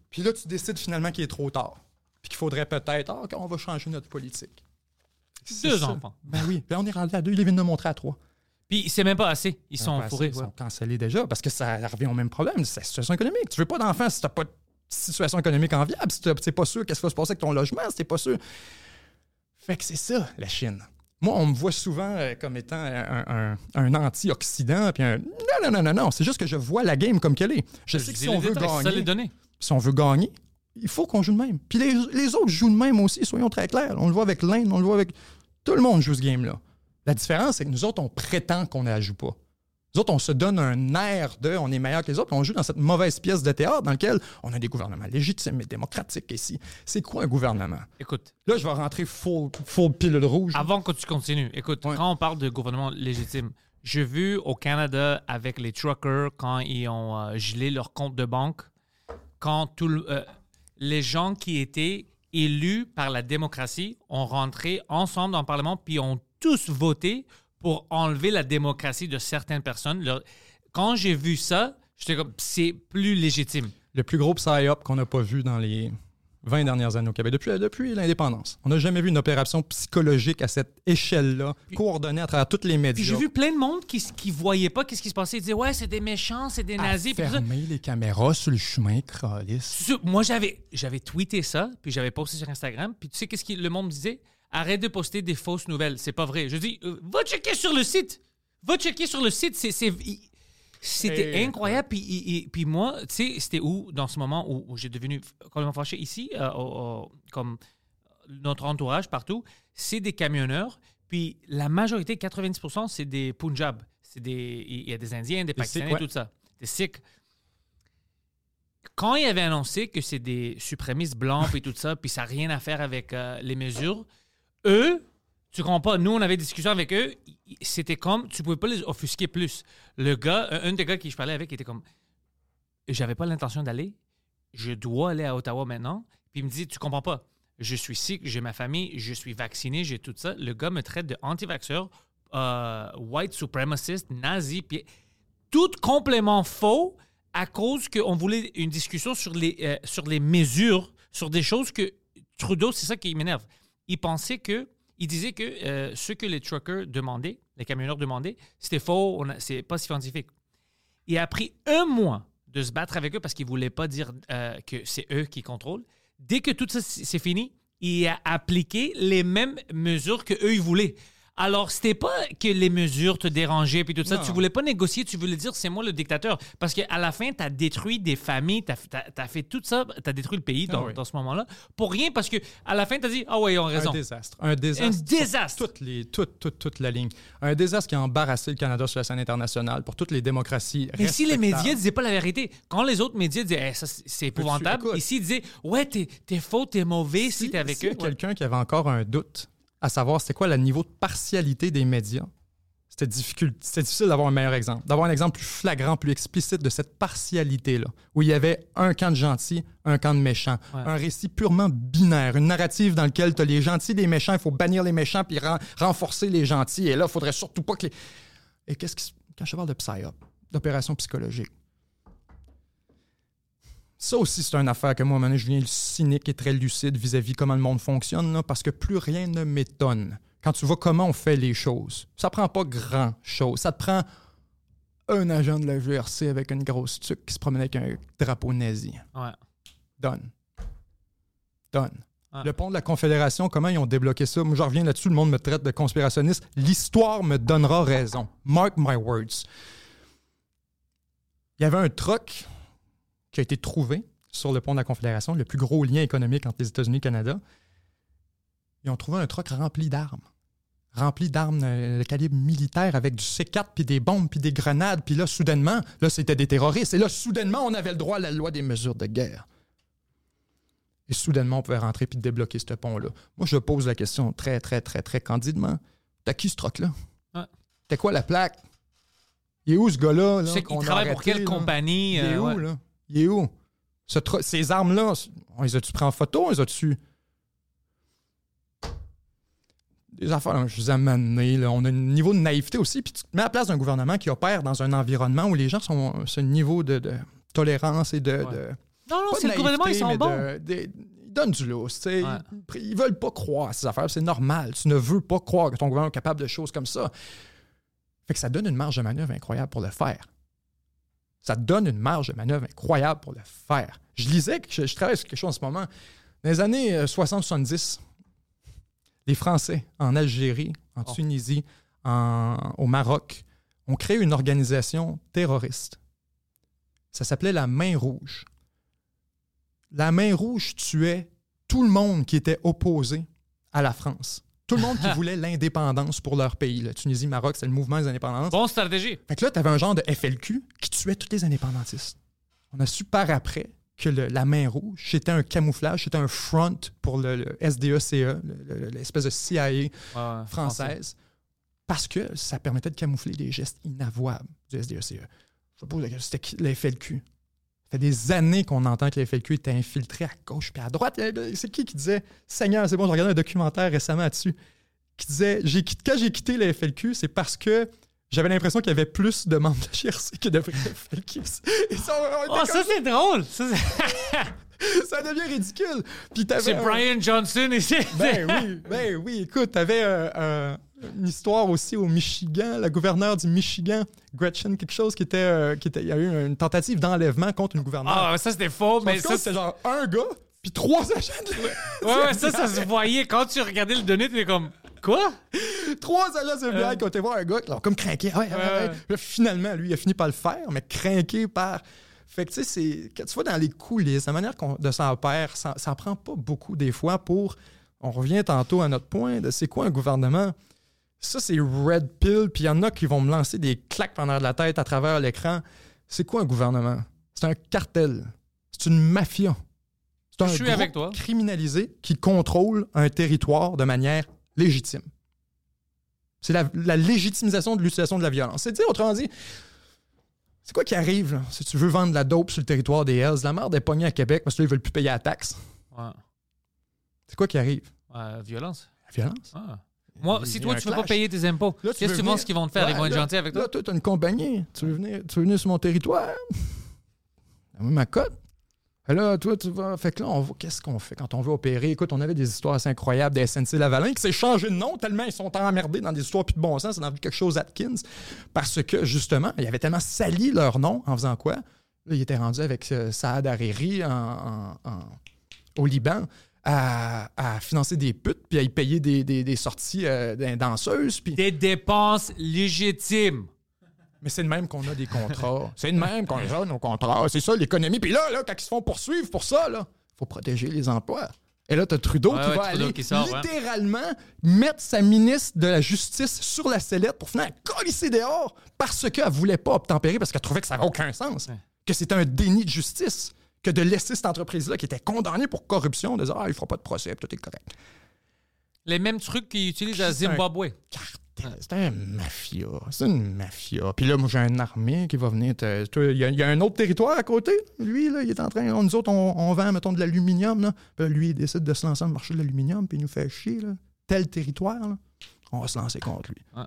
Puis là, tu décides finalement qu'il est trop tard. Puis qu'il faudrait peut-être, ah, qu'on va changer notre politique. C'est Deux ça. enfants. Ben oui. Puis on est rendu à deux. Il vient de me montrer à trois. Puis c'est même pas assez. Ils sont fourrés. Ils ouais. sont cancellés déjà parce que ça revient au même problème. C'est la situation économique. Tu veux pas d'enfants si t'as pas de situation économique enviable. Si t'es pas sûr qu'est-ce qui va se passer avec ton logement, si t'es pas sûr. Fait que c'est ça, la Chine. Moi, on me voit souvent euh, comme étant un, un- un anti-Occident. Puis un... Non, non, non, non, non. C'est juste que je vois la game comme qu'elle est. Je sais que si on veut détails, c'est ça les gagner, données. si on veut gagner, il faut qu'on joue de même. Puis les, les autres jouent de même aussi, soyons très clairs. On le voit avec l'Inde, on le voit avec. Tout le monde joue ce game-là. La différence, c'est que nous autres, on prétend qu'on ne la joue pas. Nous autres, on se donne un air de on est meilleur que les autres, puis on joue dans cette mauvaise pièce de théâtre dans laquelle on a des gouvernements légitimes et démocratiques ici. C'est quoi un gouvernement? Écoute, Là, je vais rentrer full, full pilule rouge. avant que tu continues, écoute, Ouais. quand on parle de gouvernement légitime, j'ai vu au Canada avec les truckers quand ils ont euh, gelé leur compte de banque, quand tout le- euh, les gens qui étaient élus par la démocratie ont rentré ensemble dans le Parlement puis ont tous voté pour enlever la démocratie de certaines personnes. Leur- Quand j'ai vu ça, J'étais comme, c'est plus légitime. Le plus gros psy-up qu'on n'a pas vu dans les 20 dernières années au Québec, depuis, depuis l'indépendance. On n'a jamais vu une opération psychologique à cette échelle-là, coordonnée à travers toutes les médias. J'ai vu plein de monde qui, qui voyait pas qu'est-ce qui se passait. Ils disaient, ouais, c'est des méchants, c'est des à nazis. Ça. fermer les caméras sur le chemin, Moi, j'avais, j'avais tweeté ça, puis j'avais posté sur Instagram. Puis tu sais qu'est-ce que le monde me disait? Arrête de poster des fausses nouvelles. C'est pas vrai. Je dis, euh, va checker sur le site. Va checker sur le site. C'est, c'est- c'était incroyable. Puis, il- puis moi, tu sais, c'était où, dans ce moment où, où j'ai devenu complètement fâché? Ici, euh, au- au- comme notre entourage partout, c'est des camionneurs. Puis la majorité, 90%, c'est des Punjab. C'est des, il y a des Indiens, des Pakistanais, ouais. tout ça. Des Sikhs quand il avait annoncé que c'est des suprémistes blancs et tout ça, puis ça n'a rien à faire avec euh, les mesures, eux, tu comprends pas, nous on avait des discussions avec eux, c'était comme, tu pouvais pas les offusquer plus. Le gars, un des gars qui je parlais avec était comme, j'avais pas l'intention d'aller, je dois aller à Ottawa maintenant, puis il me dit, tu comprends pas, je suis sikh, j'ai ma famille, je suis vacciné, j'ai tout ça. Le gars me traite de anti-vaxxeur, euh, white supremacist, nazi, puis tout complément faux à cause qu'on voulait une discussion sur les, euh, sur les mesures, sur des choses que Trudeau, c'est ça qui m'énerve. Il pensait que, il disait que euh, ce que les truckers demandaient, les camionneurs demandaient, c'était faux, c'est pas scientifique. Il a pris un mois de se battre avec eux parce qu'il voulait pas dire euh, que c'est eux qui contrôlent. Dès que tout ça c'est fini, il a appliqué les mêmes mesures que eux ils voulaient. Alors, c'était pas que les mesures te dérangeaient puis tout ça. Non. Tu voulais pas négocier, tu voulais dire c'est moi le dictateur. Parce qu'à la fin, tu as détruit des familles, tu as, fait tout ça, tu as détruit le pays dans, Ah oui. dans ce moment-là. Pour rien, parce que à la fin, tu as dit Ah ouais, ils ont raison. Un désastre. Un désastre. Un désastre. sur Toutes les, toute, toute, toute la ligne. Un désastre qui a embarrassé le Canada sur la scène internationale pour toutes les démocraties. Mais si les médias disaient pas la vérité, quand les autres médias disaient Eh, ça c'est épouvantable, ici ils disaient ouais t'es es faux, t'es mauvais si, Si, t'es avec a eux. quelqu'un qui avait encore un doute à savoir c'était quoi le niveau de partialité des médias, c'était difficile, difficile d'avoir un meilleur exemple, d'avoir un exemple plus flagrant, plus explicite de cette partialité-là, où il y avait un camp de gentils, un camp de méchants, Ouais. un récit purement binaire, une narrative dans laquelle tu as les gentils des méchants, il faut bannir les méchants puis ren- renforcer les gentils, et là, il faudrait surtout pas que les... Et qu'est-ce qui... Quand je parle de psyop, d'opération psychologique, ça aussi, c'est une affaire que moi, maintenant, je viens cynique et très lucide vis-à-vis comment le monde fonctionne, là, parce que plus rien ne m'étonne. Quand tu vois comment on fait les choses, ça prend pas grand-chose. Ça te prend un agent de la GRC avec une grosse tuque qui se promène avec un drapeau nazi. Ouais. Donne. Donne. Le pont de la Confédération, comment ils ont débloqué ça? Moi, je reviens là-dessus, le monde me traite de conspirationniste. L'histoire me donnera raison. Mark my words. Il y avait un truck qui a été trouvé sur le pont de la Confédération, le plus gros lien économique entre les États-Unis et le Canada. Ils ont trouvé un truck rempli d'armes. Rempli d'armes de calibre militaire avec du C4, puis des bombes, puis des grenades. Puis là, soudainement, là, c'était des terroristes. Et là, soudainement, on avait le droit à la loi des mesures de guerre. Et soudainement, on pouvait rentrer puis débloquer ce pont-là. Moi, je pose la question très, très, très, très candidement. T'as qui ce? Ouais. T'as quoi la plaque? Il est où ce gars-là? Là, a travaille pour quelle là? compagnie Il est euh, où, ouais. là? Il est où? Ce ces armes-là, on les a-tu pris en photo? On les a-tu... Des affaires, je vous ai amené, là. On a un niveau de naïveté aussi, puis tu te mets à la place d'un gouvernement qui opère dans un environnement où les gens sont à ce niveau de, de tolérance et de... Ouais. de- Non, non, c'est le gouvernement, ils sont bons. de- de- ils donnent du lousse. tu sais. Ouais. Ils, ils veulent pas croire à ces affaires. C'est normal. Tu ne veux pas croire que ton gouvernement est capable de choses comme ça. Fait que ça donne une marge de manœuvre incroyable pour le faire. Ça donne une marge de manœuvre incroyable pour le faire. Je lisais, je, je travaille sur quelque chose en ce moment. Dans les années euh, 60-70, les Français en Algérie, en Oh. Tunisie, en- au Maroc, ont créé une organisation terroriste. Ça s'appelait la Main Rouge. La Main Rouge tuait tout le monde qui était opposé à la France. Tout le monde qui voulait l'indépendance pour leur pays. La Tunisie, Maroc, c'est le mouvement des indépendances. Bonne stratégie. Fait que là, tu avais un genre de FLQ qui tuait tous les indépendantistes. On a su par après que le- la main rouge, c'était un camouflage, c'était un front pour le, le SDECE, le- le- l'espèce de CIA Ouais, française, parce que ça permettait de camoufler des gestes inavouables du SDECE. E. Je la question, c'était le FLQ? Ça fait des années qu'on entend que le FLQ était infiltré à gauche puis à droite. C'est qui qui disait Seigneur, c'est bon, j'ai regardé un documentaire récemment là-dessus qui disait j'ai quand j'ai quitté le FLQ, c'est parce que J'avais l'impression qu'il y avait plus de membres de GRC que de vrais était Oh, comme ça, c'est drôle. Ça, devient ridicule. Puis c'est un- Brian Johnson ici. Ben oui, ben oui. Écoute, t'avais euh, une histoire aussi au Michigan, la gouverneure du Michigan, Gretchen, quelque chose qui était, euh, qui était, il y a eu une tentative d'enlèvement contre une gouverneure. Ah, ça, c'était faux, mais ça, c'était genre un gars puis trois agents. de- Ouais, ouais, ça, ça se voyait. Quand tu regardais le données, tu étais comme, quoi? trois agents du FBI qui ont été voir un gars qui l'ont comme craqué. Ouais, ouais, ouais. Puis finalement, lui, il a fini par le faire, mais craqué par. Fait que tu sais, c'est. Quand tu vois dans les coulisses, la manière de s'en perd, ça, ça prend pas beaucoup des fois pour. On revient tantôt à notre point de c'est quoi un gouvernement? Ça, c'est red pill, puis il y en a qui vont me lancer des claques pendant de la tête à travers l'écran. C'est quoi un gouvernement? C'est un cartel. C'est une mafia. C'est un Je suis groupe avec toi. criminalisé qui contrôle un territoire de manière légitime. C'est la, la légitimisation de l'utilisation de la violence. C'est dire, autrement dit, c'est quoi qui arrive là, si tu veux vendre de la dope sur le territoire des Hells? La merde est pognée à Québec parce qu'ils veulent plus payer la taxe. Ouais. C'est quoi qui arrive? Ouais, violence. La violence. Ah. Moi, si toi, tu veux pas clash. payer tes impôts, tu qu'est-ce que tu penses qu'ils vont te faire? Ils vont être gentils avec toi? Là, toi, t'as une compagnie. Tu veux venir, tu veux venir sur mon territoire? Ma cote. Et Là, toi, tu vas. Fait que là, on va- qu'est-ce qu'on fait quand on veut opérer? Écoute, on avait des histoires assez incroyables des SNC Lavalin qui s'est changé de nom tellement ils sont emmerdés dans des histoires plus de bon sens. Vu quelque chose Atkins parce que, justement, ils avaient tellement sali leur nom en faisant quoi? Là, ils étaient rendus avec euh, Saad Hariri en- en- en- au Liban à, à financer des putes puis à y payer des, des- des sorties euh, d'un-. Puis Des dépenses légitimes. mais c'est de même qu'on a des contrats. c'est de même qu'on a nos contrats. C'est ça l'économie. Puis là, là, quand ils se font poursuivre pour ça, là, faut protéger les emplois. Et là, t'as Trudeau Ouais, qui ouais, va Trudeau aller qui sort, ouais. littéralement mettre sa ministre de la Justice sur la sellette pour finir colisser dehors parce qu'elle voulait pas obtempérer, parce qu'elle trouvait que ça n'avait aucun sens. Que c'était un déni de justice que de laisser cette entreprise-là qui était condamnée pour corruption, de dire Ah, il fera pas de procès, puis tout est correct. Les mêmes trucs qu'ils utilisent à Zimbabwe. Cartel. C'est un mafia. C'est une mafia. Puis là, moi, j'ai une armée qui va venir. te- Il y, a- il y a un autre territoire à côté. Lui, là, il est en train. on- nous autres, on, on vend, mettons, de l'aluminium. lui, il décide de se lancer dans le marché de l'aluminium, puis il nous fait chier. Là. Tel territoire, là, on va se lancer contre lui. Ouais.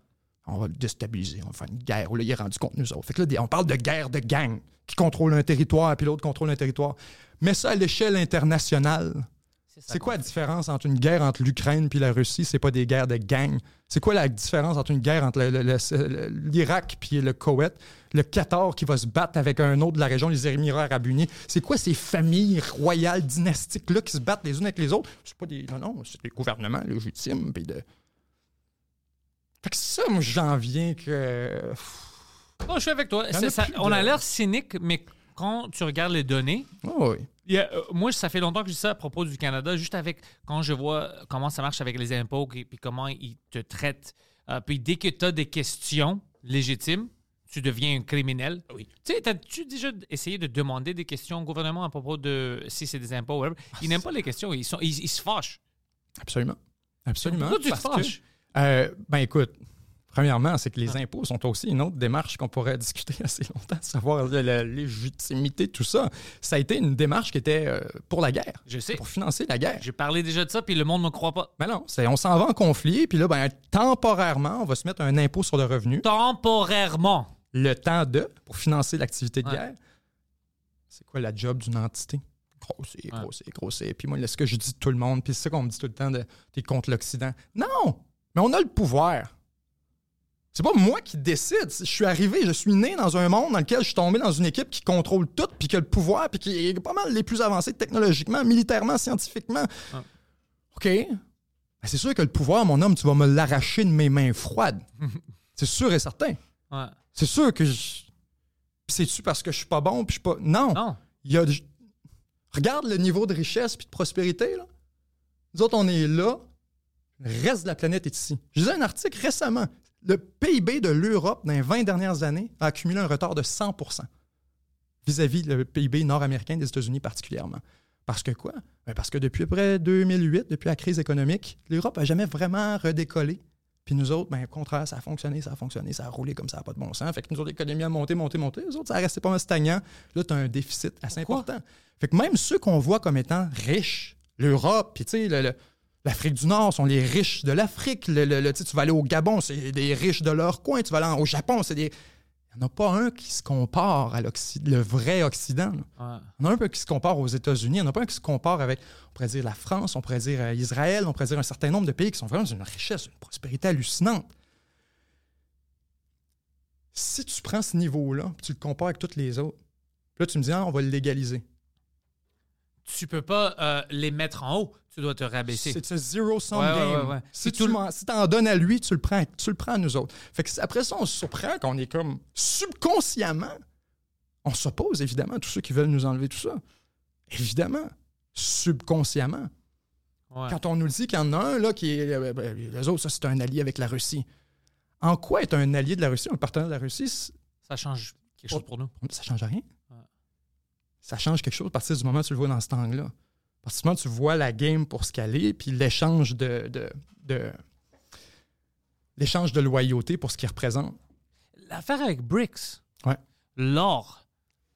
On va le déstabiliser. On va faire une guerre. Là, il est rendu contre nous autres. Fait que là, des- on parle de guerre de gang qui contrôle un territoire, puis l'autre contrôle un territoire. Mais ça, à l'échelle internationale, ça c'est quoi la différence entre une guerre entre l'Ukraine puis la Russie? C'est pas des guerres de gang. C'est quoi la différence entre une guerre entre l'Irak puis le Koweït? Le Qatar qui va se battre avec un autre de la région, les Émirats arabes unis. C'est quoi ces familles royales dynastiques-là qui se battent les unes avec les autres? C'est pas des. Non, non, c'est des gouvernements légitimes. Puis de... Fait que ça, moi, j'en viens que. Non, je suis avec toi. A ça- on a l'air cynique, mais quand tu regardes les données, Oh, oui. il y a- euh, moi, ça fait longtemps que je dis ça à propos du Canada, juste avec quand je vois comment ça marche avec les impôts et puis comment ils te traitent. Euh, puis dès que tu as des questions légitimes, tu deviens un criminel. Oui. Tu sais, as-tu déjà essayé de demander des questions au gouvernement à propos de si c'est des impôts ou whatever? Ils n'aiment pas les questions, ils, sont, ils, ils se fâchent. Absolument. Absolument. Pourquoi tu te que- fâches? Euh, ben écoute, premièrement, c'est que les impôts sont aussi une autre démarche qu'on pourrait discuter assez longtemps, savoir la, légitimité de tout ça. Ça a été une démarche qui était euh, pour la guerre, Je sais. pour financer la guerre. J'ai parlé déjà de ça, puis le monde ne me croit pas. Mais non, c'est, on s'en va en conflit, puis là, ben, temporairement, on va se mettre un impôt sur le revenu, Temporairement. le temps de, pour financer l'activité de Ouais. guerre. C'est quoi la job d'une entité? Grossir, Ouais. grossir, grossir. Puis moi, là, ce que je dis de tout le monde, puis c'est ça qu'on me dit tout le temps, de, t'es contre l'Occident. Non! Mais on a le pouvoir. C'est pas moi qui décide. Je suis arrivé, je suis né dans un monde dans lequel je suis tombé dans une équipe qui contrôle tout, puis qui a le pouvoir, puis qui est pas mal les plus avancés technologiquement, militairement, scientifiquement. Ouais. OK. Ben, c'est sûr que le pouvoir, mon homme, tu vas me l'arracher de mes mains froides. c'est sûr et certain. Ouais. C'est sûr que je. C'est-tu parce que je suis pas bon, puis je suis pas. Non. Non. Il y a. de- Regarde le niveau de richesse puis de prospérité, là. Nous autres, on est là. Le reste de la planète est ici. Je lisais un article récemment. Le PIB de l'Europe dans les 20 dernières années a accumulé un retard de 100% vis-à-vis le PIB nord-américain des États-Unis particulièrement. Parce que quoi? Ben parce que depuis après 2008, depuis la crise économique, l'Europe n'a jamais vraiment redécollé. Puis nous autres, ben, au contraire, ça a fonctionné, ça a fonctionné, ça a roulé comme ça n'a pas de bon sens. Fait que nous autres, l'économie a monté, monté, monté. Les autres, ça a resté pas mal stagnant. Là, tu as un déficit assez Pourquoi? important. Fait que même ceux qu'on voit comme étant riches, l'Europe, puis tu sais, le- le- L'Afrique du Nord sont les riches de l'Afrique. Le- le- le- tu vas aller au Gabon, c'est des riches de leur coin. Tu vas aller au Japon, c'est des. Il n'y en a pas un qui se compare à le vrai Occident. là. Ouais. Il y en a un peu qui se compare aux États-Unis. Il n'y en a pas un qui se compare avec, on pourrait dire, la France, on pourrait dire euh, Israël, on pourrait dire un certain nombre de pays qui sont vraiment d'une richesse, d'une prospérité hallucinante. Si tu prends ce niveau-là, tu le compares avec toutes les autres, là, tu me dis, ah, on va le légaliser. Tu peux pas euh, les mettre en haut. Tu dois te rabaisser. C'est un Ouais, ouais, game. ouais, ouais. Si tu le- si t'en donnes à lui, tu le prends, tu le prends à nous autres. Fait que après ça, on se surprend qu'on est comme subconsciemment, on s'oppose évidemment à tous ceux qui veulent nous enlever tout ça. Évidemment, subconsciemment. Quand on nous dit qu'il y en a un là qui est. euh, ben, les autres, ça, c'est un allié avec la Russie. En quoi est un allié de la Russie, un partenaire de la Russie, Ça change quelque chose pour nous. ça change rien? Ça change quelque chose à partir du moment où tu le vois dans cet angle-là. À partir du moment où tu vois la game pour ce qu'elle est, puis l'échange de. de, de- l'échange de loyauté pour ce qu'il représente. L'affaire avec BRICS, Ouais. l'or,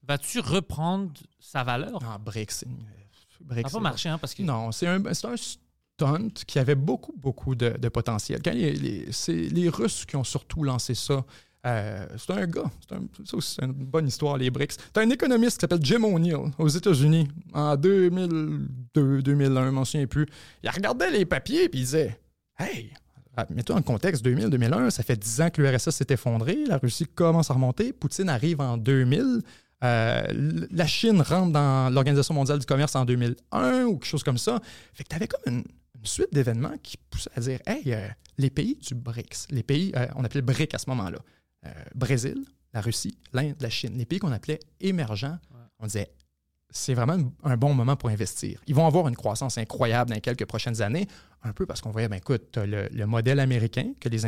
vas-tu reprendre sa valeur? Ah, BRICS. c'est- Ça n'a pas marché, hein, parce que Non, c'est un, c'est un stunt qui avait beaucoup, beaucoup de, de potentiel. Quand les, les- c'est les Russes qui ont surtout lancé ça. Euh, c'est un gars, c'est une bonne histoire, les BRICS. C'est un économiste qui s'appelle Jim O'Neill aux États-Unis en 2002, 2001, je m'en souviens plus. Il regardait les papiers puis il disait Hey, ah, mets-toi en contexte 2000, 2001, ça fait 10 ans que l'URSS s'est effondré, la Russie commence à remonter, Poutine arrive en 2000. Euh, la Chine rentre dans l'Organisation mondiale du commerce en 2001 ou quelque chose comme ça. Fait que tu avais comme une, suite d'événements qui poussaient à dire Hey, euh, les pays du BRICS, les pays, on appelait BRIC à ce moment-là, Brésil, la Russie, l'Inde, la Chine, les pays qu'on appelait émergents, on disait c'est vraiment un- bon moment pour investir. Ils vont avoir une croissance incroyable dans les quelques prochaines années, un peu parce qu'on voyait, ben écoute, le, le modèle américain que les,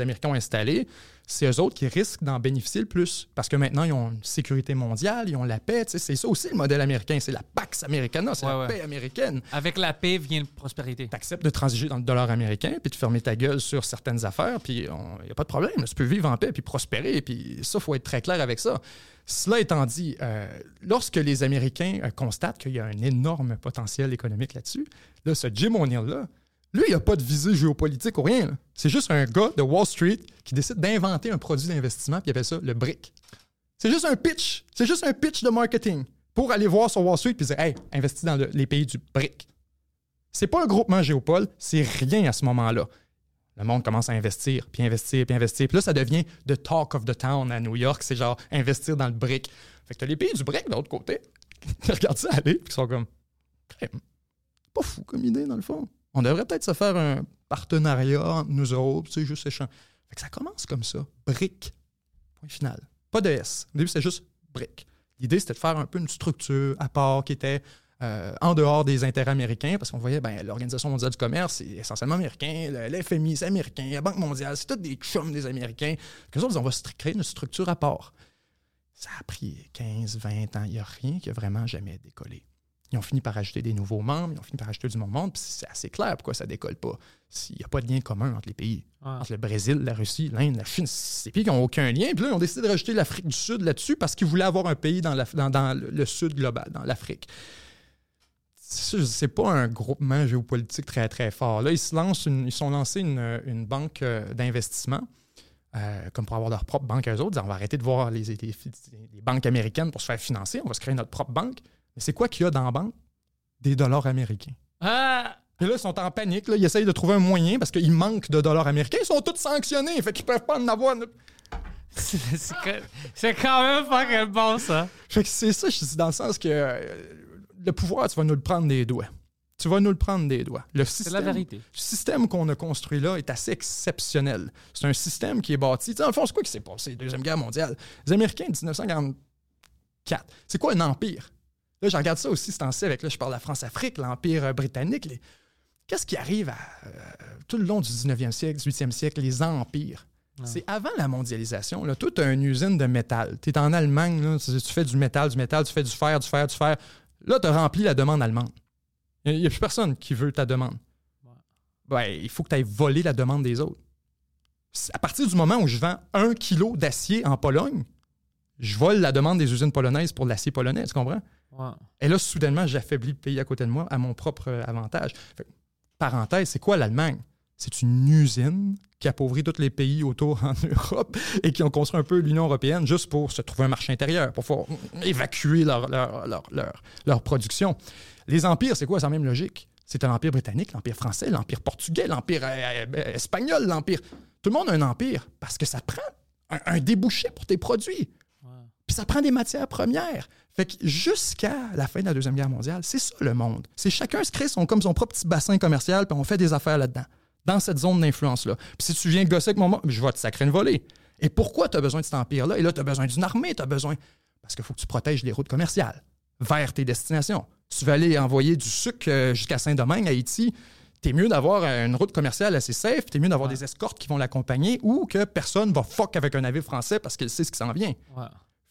Américains ont installé, c'est eux autres qui risquent d'en bénéficier le plus, parce que maintenant, ils ont une sécurité mondiale, ils ont la paix, c'est ça aussi le modèle américain, c'est la Pax Americana, c'est Ouais, la ouais. paix américaine. avec la paix vient la prospérité. Tu acceptes de transiger dans le dollar américain, puis de fermer ta gueule sur certaines affaires, puis il n'y a pas de problème. là. Tu peux vivre en paix, puis prospérer, puis ça, il faut être très clair avec ça. Cela étant dit, euh, lorsque les Américains euh, constatent qu'il y a un énorme potentiel économique là-dessus, là, ce Jim O'Neill-là, lui, il n'a pas de visée géopolitique ou rien. C'est juste un gars de Wall Street qui décide d'inventer un produit d'investissement, puis il appelle ça le BRIC. C'est juste un pitch. C'est juste un pitch de marketing pour aller voir sur Wall Street puis dire Hey, investis dans le- les pays du BRIC. C'est pas un groupement géopole, c'est rien à ce moment-là. Le monde commence à investir, puis investir, puis investir. Puis là, ça devient the talk of the town à New York. C'est genre investir dans le brick. Fait que t'as les pays du brick de l'autre côté qui regardent ça aller, puis sont comme, pas fou comme idée dans le fond. On devrait peut-être se faire un partenariat entre nous autres, sais, juste échange. Fait que ça commence comme ça. Brick. Point final. Pas de S. Au début, c'était juste brick. L'idée, c'était de faire un peu une structure à part qui était euh, en dehors des intérêts américains, parce qu'on voyait, ben, l'Organisation mondiale du commerce, c'est essentiellement américain, le, le FMI, c'est américain, la Banque mondiale, c'est tous des chums des Américains. Que autres, on va créer une structure à part. Ça a pris 15, 20 ans. Il n'y a rien qui a vraiment jamais décollé. Ils ont fini par ajouter des nouveaux membres, ils ont fini par ajouter du monde monde, puis c'est assez clair pourquoi ça décolle pas. S'il n'y a pas de lien commun entre les pays. Entre le Brésil, la Russie, l'Inde, la Chine, des pays qui n'ont aucun lien. Puis là, ils ont décidé de rajouter l'Afrique du Sud là-dessus parce qu'ils voulaient avoir un pays dans, la- dans- dans le- le Sud global, dans l'Afrique. C'est pas un groupement géopolitique très, très fort. Là, ils se lancent une- ils sont lancés une, une banque euh, d'investissement, euh, comme pour avoir leur propre banque à eux autres. On va arrêter de voir les, les- les banques américaines pour se faire financer. On va se créer notre propre banque. Mais c'est quoi qu'il y a dans la banque? Des dollars américains. Ah! Et là, ils sont en panique. Là. Ils essayent de trouver un moyen parce qu'ils manquent de dollars américains. Ils sont tous sanctionnés. Fait qu'ils peuvent pas en avoir. C'est quand- même pas bon, ça. Fait que c'est ça, je dis dans le sens que euh, le pouvoir, tu vas nous le prendre des doigts. Tu vas nous le prendre des doigts. Le C'est système, la vérité. Le système qu'on a construit là est assez exceptionnel. C'est un système qui est bâti. Tu sais, le fond, c'est quoi qui s'est passé? Deuxième guerre mondiale. Les Américains, 1944. C'est quoi un empire? Là, je regarde ça aussi, c'est temps avec, là, je parle de la France-Afrique, l'Empire euh, britannique. les- Qu'est-ce qui arrive à, euh, tout le long du 19e siècle, 18e siècle, les empires? C'est avant la mondialisation. Là. Toi, tu as une usine de métal. Tu es en Allemagne, là, tu fais du métal, du métal, tu fais du fer, du fer, du fer. Là, tu as rempli la demande allemande. Il n'y a, plus personne qui veut ta demande. Ben, il faut que tu ailles voler la demande des autres. À partir du moment où je vends un kilo d'acier en Pologne, je vole la demande des usines polonaises pour l'acier polonais, tu comprends? Ouais. Et là, soudainement, j'affaiblis le pays à côté de moi à mon propre euh, avantage. Fait parenthèse, c'est quoi l'Allemagne? C'est une usine qui appauvrit tous les pays autour en Europe et qui ont construit un peu l'Union européenne juste pour se trouver un marché intérieur, pour pouvoir évacuer leur, leur, leur, leur- production. Les empires, c'est quoi? C'est la même logique. C'est l'Empire britannique, l'Empire français, l'Empire portugais, l'Empire euh, euh, espagnol, l'Empire... Tout le monde a un empire parce que ça prend un, un débouché pour tes produits. Puis ça prend des matières premières. Fait que jusqu'à la fin de la Deuxième Guerre mondiale, c'est ça le monde. C'est chacun se crée son, comme son propre petit bassin commercial, puis on fait des affaires là-dedans, dans cette zone d'influence-là. Puis si tu viens gosser avec mon je vais te sacrer une volée. Et pourquoi tu as besoin de cet empire-là? Et là, tu as besoin d'une armée, tu as besoin. Parce qu'il faut que tu protèges les routes commerciales vers tes destinations. Si tu veux aller envoyer du sucre euh, jusqu'à Saint-Domingue, Haïti, t'es mieux d'avoir une route commerciale assez safe, t'es mieux d'avoir des escortes qui vont l'accompagner ou que personne va fuck avec un navire français parce qu'il sait ce qui s'en vient. Ouais.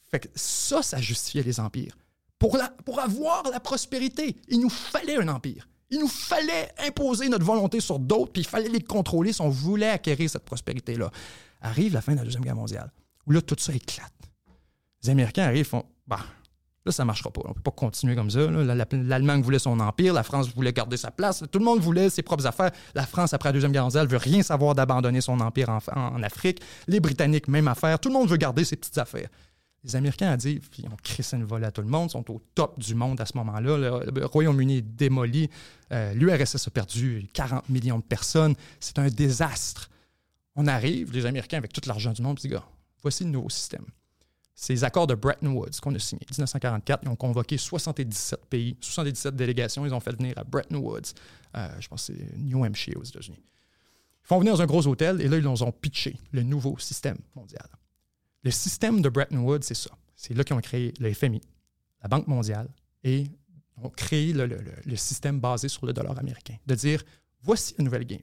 Fait que ça, ça justifiait les empires. Pour, la, pour avoir la prospérité, il nous fallait un empire. Il nous fallait imposer notre volonté sur d'autres, puis il fallait les contrôler si on voulait acquérir cette prospérité-là. Arrive la fin de la Deuxième Guerre mondiale, où là, tout ça éclate. Les Américains arrivent, font Bah, là, ça ne marchera pas. On ne peut pas continuer comme ça. L'Allemagne voulait son empire, la France voulait garder sa place, tout le monde voulait ses propres affaires. La France, après la Deuxième Guerre mondiale, veut rien savoir d'abandonner son empire en, en Afrique. Les Britanniques, même affaire. Tout le monde veut garder ses petites affaires. Les Américains ont dit, puis ils ont crissé une volée à tout le monde, sont au top du monde à ce moment-là. Le, Royaume-Uni est démoli. Euh, L'URSS a perdu 40 millions de personnes. C'est un désastre. On arrive, les Américains, avec tout l'argent du monde, puis ils gars, voici le nouveau système. Les accords de Bretton Woods qu'on a signés. 1944, ils ont convoqué 77 pays, 77 délégations. Ils ont fait venir à Bretton Woods. Euh, je pense c'est New Hampshire aux États-Unis. Ils font venir dans un gros hôtel et là, ils nous ont pitché le nouveau système mondial. Le système de Bretton Woods, c'est ça. C'est là qu'ils ont créé le FMI, la Banque mondiale, et ont créé le, le- le- le système basé sur le dollar américain. De dire, voici une nouvelle game.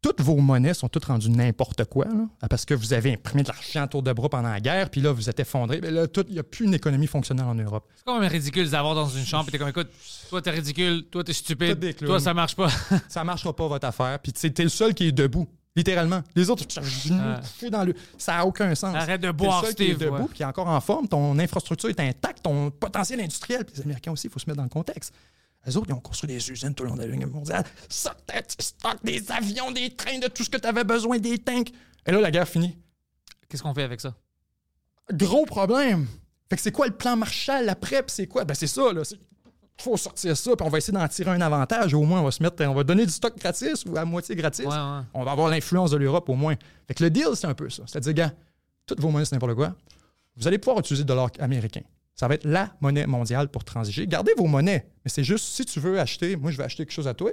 Toutes vos monnaies sont toutes rendues n'importe quoi, là, parce que vous avez imprimé de l'argent autour de bras pendant la guerre, puis là, vous êtes effondré. Mais là, tout- il n'y a plus une économie fonctionnelle en Europe. C'est quand même ridicule d'avoir dans une chambre et t'es comme, écoute, toi t'es ridicule, toi t'es stupide, toi ça marche pas. ça ne marchera pas votre affaire. Puis t'es le seul qui est debout, littéralement. Les autres, fous dans le. Ça n'a aucun sens. Arrête de boire, seul qui est Steve, debout, qui est encore en forme. Ton infrastructure est intacte, ton potentiel industriel. Puis les Américains aussi, il faut se mettre dans le contexte. Les autres, ils ont construit des usines tout le long de la Guerre mondiale. Ça, stockes des avions, des trains, de tout ce que tu avais besoin, des tanks. Et là, la guerre finit. Qu'est-ce qu'on fait avec ça? Gros problème. Fait que c'est quoi le plan Marshall après? Puis c'est quoi? Ben c'est ça, là. Il faut sortir ça, puis on va essayer d'en tirer un avantage. Au moins, on va se mettre, on va donner du stock gratis ou à moitié gratis. Ouais, ouais. On va avoir l'influence de l'Europe au moins. Fait que le deal, c'est un peu ça. C'est-à-dire, gars, toutes vos monnaies, c'est n'importe quoi. Vous allez pouvoir utiliser le dollar américain. Ça va être la monnaie mondiale pour transiger. Gardez vos monnaies. Mais c'est juste, si tu veux acheter, moi, je vais acheter quelque chose à toi.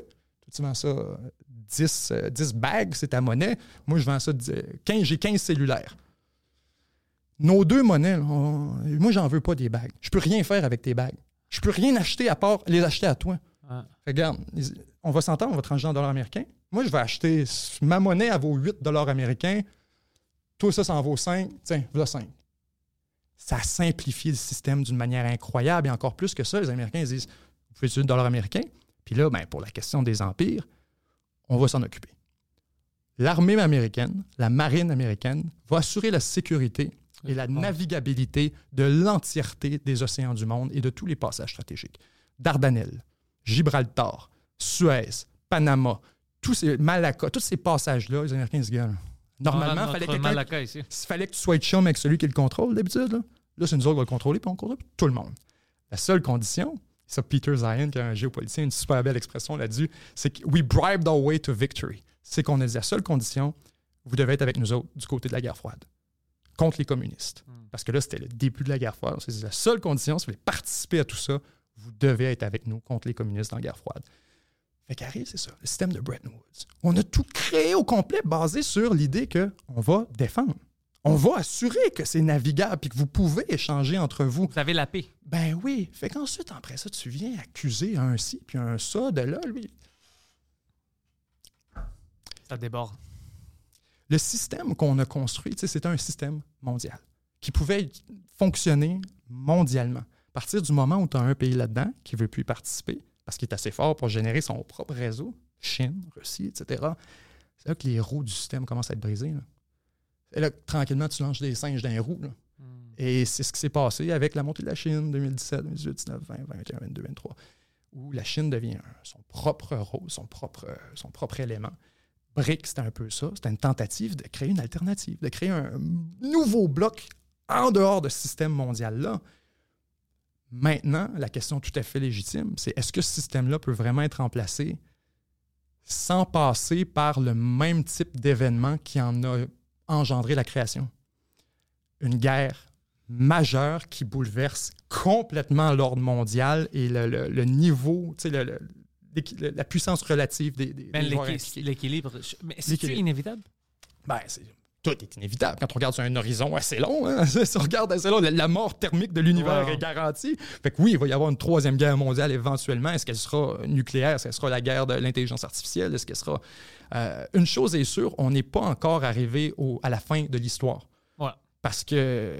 Tu vends ça euh, 10, euh, 10 bags, c'est ta monnaie. Moi, je vends ça 10, 15, j'ai 15 cellulaires. Nos deux monnaies, là, on- moi, j'en veux pas des bagues. Je peux rien faire avec tes bagues. Je peux rien acheter à part les acheter à toi. Regarde, on va s'entendre, on va trancher en dollars américains. Moi, je vais acheter ma monnaie, elle vaut 8 dollars américains. Toi, ça, ça en vaut 5. Tiens, voilà 5. Ça a simplifié le système d'une manière incroyable. Et encore plus que ça, les Américains ils disent Vous pouvez utiliser le dollar américain. Puis là, ben, pour la question des empires, on va s'en occuper. L'armée américaine, la marine américaine, va assurer la sécurité et la navigabilité de l'entièreté des océans du monde et de tous les passages stratégiques. Dardanelles, Gibraltar, Suez, Panama, tous ces Malacca, tous ces passages-là, les Américains se gueulent. Normalement, il fallait, fallait que tu sois chum avec celui qui le contrôle d'habitude. Là, Là, c'est nous autres qui va le contrôler, puis on contrôle tout le monde. La seule condition, ça, Peter Zion, qui est un géopoliticien, une super belle expression là-dessus, c'est que we bribed our way to victory. C'est qu'on a dit la seule condition, vous devez être avec nous autres du côté de la guerre froide, contre les communistes. Parce que là, c'était le début de la guerre froide. C'est la seule condition, si vous voulez participer à tout ça, vous devez être avec nous contre les communistes dans la guerre froide. Fait qu'arrive, c'est ça, le système de Bretton Woods. On a tout créé au complet basé sur l'idée qu'on va défendre. On va assurer que c'est navigable et que vous pouvez échanger entre vous. Vous avez la paix. Ben oui. Fait qu'ensuite, après ça, tu viens accuser un ci puis un ça de là, lui. Ça déborde. Le système qu'on a construit, c'était un système mondial qui pouvait fonctionner mondialement. À partir du moment où tu as un pays là-dedans qui ne veut plus y participer parce qu'il est assez fort pour générer son propre réseau, Chine, Russie, etc., c'est là que les roues du système commencent à être brisées. là. Et là, tranquillement, tu lances des singes dans les roues. là. Et c'est ce qui s'est passé avec la montée de la Chine 2017, 2018, 19, 20, 21, 22, 23, où la Chine devient son propre rôle, son propre, son propre élément. BRIC, c'était un peu ça. C'était une tentative de créer une alternative, de créer un nouveau bloc en dehors de ce système mondial-là. Maintenant, la question tout à fait légitime, c'est est-ce que ce système-là peut vraiment être remplacé sans passer par le même type d'événement qui en a engendré la création? Une guerre majeure qui bouleverse complètement l'ordre mondial et le, le- le niveau, le- la puissance relative des, des, Ben, des. L'équilibre. Mais c'est inévitable? Ben, c'est- tout est inévitable quand on regarde sur un horizon assez long. hein. Si on regarde assez long, la, la mort thermique de l'univers Wow. est garantie. Fait que oui, il va y avoir une troisième guerre mondiale éventuellement. Est-ce qu'elle sera nucléaire? Est-ce qu'elle sera la guerre de l'intelligence artificielle? Est-ce qu'elle sera... Euh, une chose est sûre, on n'est pas encore arrivé au- à la fin de l'histoire. Ouais. Parce que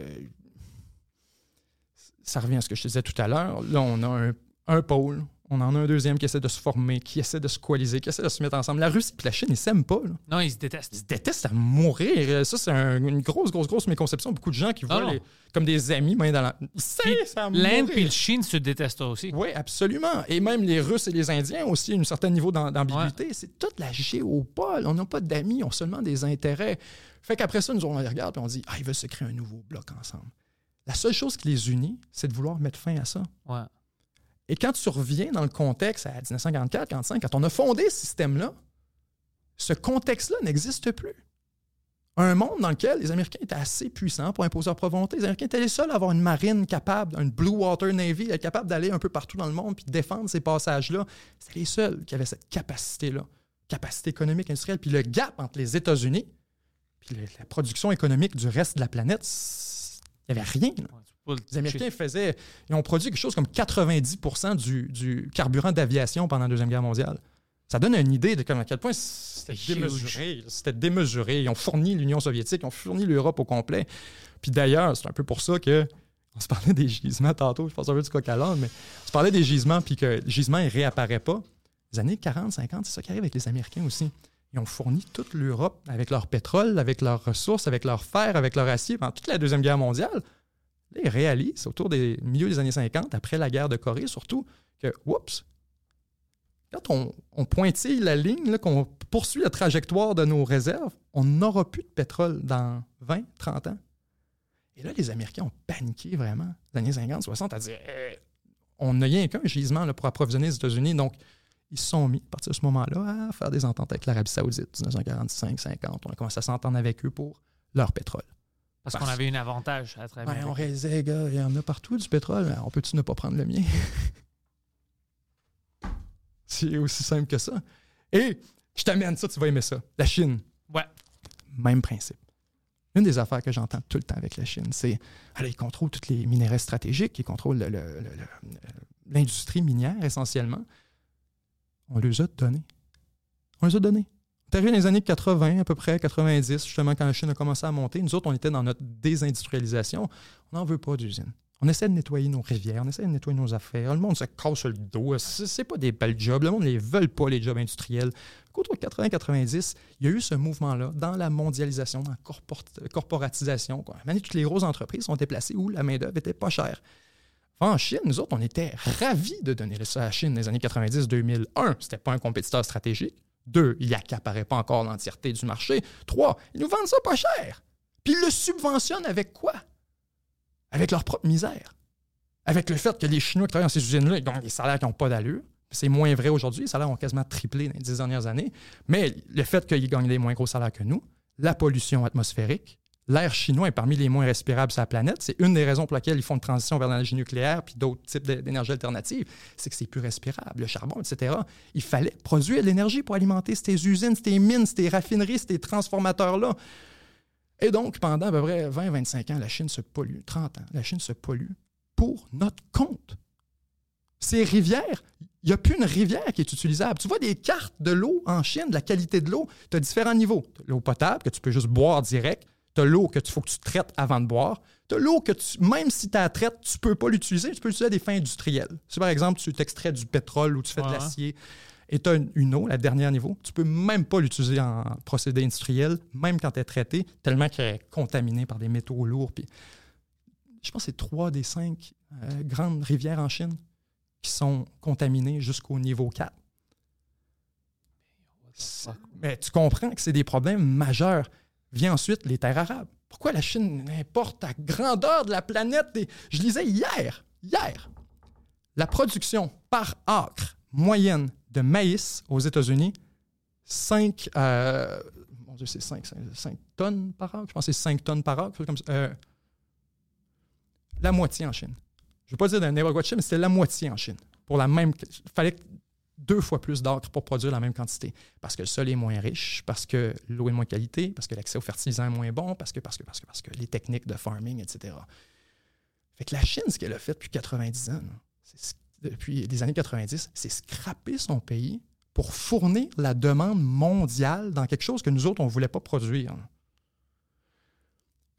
ça revient à ce que je te disais tout à l'heure. Là, on a un, un pôle, on en a un deuxième qui essaie de se former, qui essaie de se coaliser, qui essaie de se mettre ensemble. La Russie et la Chine, ils s'aiment pas. là. Non, ils se détestent. Ils se détestent à mourir. Ça, c'est un- une grosse, grosse, grosse méconception. Beaucoup de gens qui voient les- comme des amis, main dans la. L'Inde puis le Chine se détestent aussi. Oui, absolument. Et même les Russes et les Indiens ont aussi un certain niveau d'am- d'ambiguïté. C'est toute la géopole. On n'a pas d'amis, on a seulement des intérêts. Fait qu'après ça, nous, on les regarde et on dit Ah, ils veulent se créer un nouveau bloc ensemble. La seule chose qui les unit, c'est de vouloir mettre fin à ça. Ouais. Et quand tu reviens dans le contexte à 1944, 45, quand on a fondé ce système-là, ce contexte-là n'existe plus. Un monde dans lequel les Américains étaient assez puissants pour imposer leur volonté. Les Américains étaient les seuls à avoir une marine capable, une Blue Water Navy, être capable d'aller un peu partout dans le monde puis défendre ces passages-là. C'était les seuls qui avaient cette capacité-là, capacité économique, industrielle. Puis le gap entre les États-Unis puis la production économique du reste de la planète, il n'y avait rien. Les Américains faisaient, ils ont produit quelque chose comme 90 du, du carburant d'aviation pendant la Deuxième Guerre mondiale. Ça donne une idée de comme à quel point c'était démesuré. C'était démesuré. Ils ont fourni l'Union soviétique, ils ont fourni l'Europe au complet. Puis d'ailleurs, c'est un peu pour ça que on se parlait des gisements tantôt, je pense un peu du coq à mais on se parlait des gisements, puis que le gisement ne réapparaît pas. Les années 40, 50, c'est ça qui arrive avec les Américains aussi. Ils ont fourni toute l'Europe avec leur pétrole, avec leurs ressources, avec leur fer, avec leur acier pendant toute la Deuxième Guerre mondiale. Là, ils réalisent, autour des milieux des années 50, après la guerre de Corée surtout, que, oups, quand on, pointille la ligne, qu'on poursuit la trajectoire de nos réserves, on n'aura plus de pétrole dans 20, 30 ans. Et là, les Américains ont paniqué vraiment, les années 50, 60, à dire Eh, on n'a rien qu'un gisement pour approvisionner les États-Unis. Donc, ils se sont mis, à partir de ce moment-là, à faire des ententes avec l'Arabie Saoudite, 1945-50. On a commencé à s'entendre avec eux pour leur pétrole. Parce qu'on avait un avantage à travers. Ouais, on réalisait, gars, il y en a partout du pétrole. On peut-tu ne pas prendre le mien? C'est aussi simple que ça. Et je t'amène ça, tu vas aimer ça. La Chine, Ouais. même principe. Une des affaires que j'entends tout le temps avec la Chine, c'est alors, ils contrôlent tous les minéraux stratégiques, ils contrôlent le- le- le- le- l'industrie minière essentiellement. On les a donnés. On les a donnés. Arrivé dans les années 80, à peu près, 90, justement, quand la Chine a commencé à monter. Nous autres, on était dans notre désindustrialisation. On n'en veut pas d'usine. On essaie de nettoyer nos rivières, on essaie de nettoyer nos affaires. Le monde se casse le dos. C'est c'est pas des belles jobs. Le monde ne les veut pas, les jobs industriels. Autour de 80-90, il y a eu ce mouvement-là dans la mondialisation, dans la corpor- corporatisation. Quoi. Maintenant, toutes les grosses entreprises sont déplacées où la main-d'œuvre était pas chère. En Chine, nous autres, on était ravis de donner ça à la Chine dans les années 90-2000. Un, c'était pas un compétiteur stratégique. Deux, il accaparait pas encore l'entièreté du marché. Trois, ils nous vendent ça pas cher. Puis ils le subventionnent avec quoi? Avec leur propre misère. Avec le fait que les Chinois qui travaillent dans ces usines-là, ils gagnent des salaires qui n'ont pas d'allure. C'est moins vrai aujourd'hui. Les salaires ont quasiment triplé dans les dix dernières années. Mais le fait qu'ils gagnent des moins gros salaires que nous, la pollution atmosphérique, l'air chinois est parmi les moins respirables sur la planète. C'est une des raisons pour lesquelles ils font une transition vers l'énergie nucléaire puis d'autres types d'é- d'énergie alternative. C'est que c'est plus respirable, le charbon, etc. Il fallait produire de l'énergie pour alimenter ces usines, ces mines, ces raffineries, ces transformateurs-là. Et donc, pendant à peu près 20-25 ans, la Chine se pollue, 30 ans, la Chine se pollue pour notre compte. Ces rivières, il n'y a plus une rivière qui est utilisable. Tu vois des cartes de l'eau en Chine, de la qualité de l'eau, tu as différents niveaux. L'eau potable, que tu peux juste boire direct. Tu as l'eau que tu faut que tu traites avant de boire. Tu as l'eau que tu, même si tu la traites, tu ne peux pas l'utiliser, tu peux l'utiliser à des fins industrielles. Si par exemple, tu t'extrais du pétrole ou tu fais de l'acier et tu as une, une eau, la dernière niveau, tu peux même pas l'utiliser en procédé industriel, même quand elle est traitée, tellement qu'elle est contaminée par des métaux lourds. Puis, je pense que c'est trois des cinq euh, grandes rivières en Chine qui sont contaminées jusqu'au niveau 4. C'est- Mais tu comprends que c'est des problèmes majeurs. Vient ensuite les terres arabes. Pourquoi la Chine importe à grandeur de la planète des... Je lisais hier, hier, la production par acre moyenne de maïs aux États-Unis, 5, euh, mon Dieu, c'est 5, tonnes par acre? Je pense que c'est 5 tonnes par acre. Comme ça. Euh, la moitié en Chine. Je ne veux pas dire d'un n'importe de Chine, mais c'était la moitié en Chine. Pour la même. Fallait deux fois plus d'acre pour produire la même quantité. Parce que le sol est moins riche, parce que l'eau est moins qualité, parce que l'accès aux fertilisants est moins bon, parce que, parce que, parce que, parce que les techniques de farming, etc. Fait que la Chine, ce qu'elle a fait depuis 90 ans, depuis les années 90, c'est scraper son pays pour fournir la demande mondiale dans quelque chose que nous autres, on ne voulait pas produire.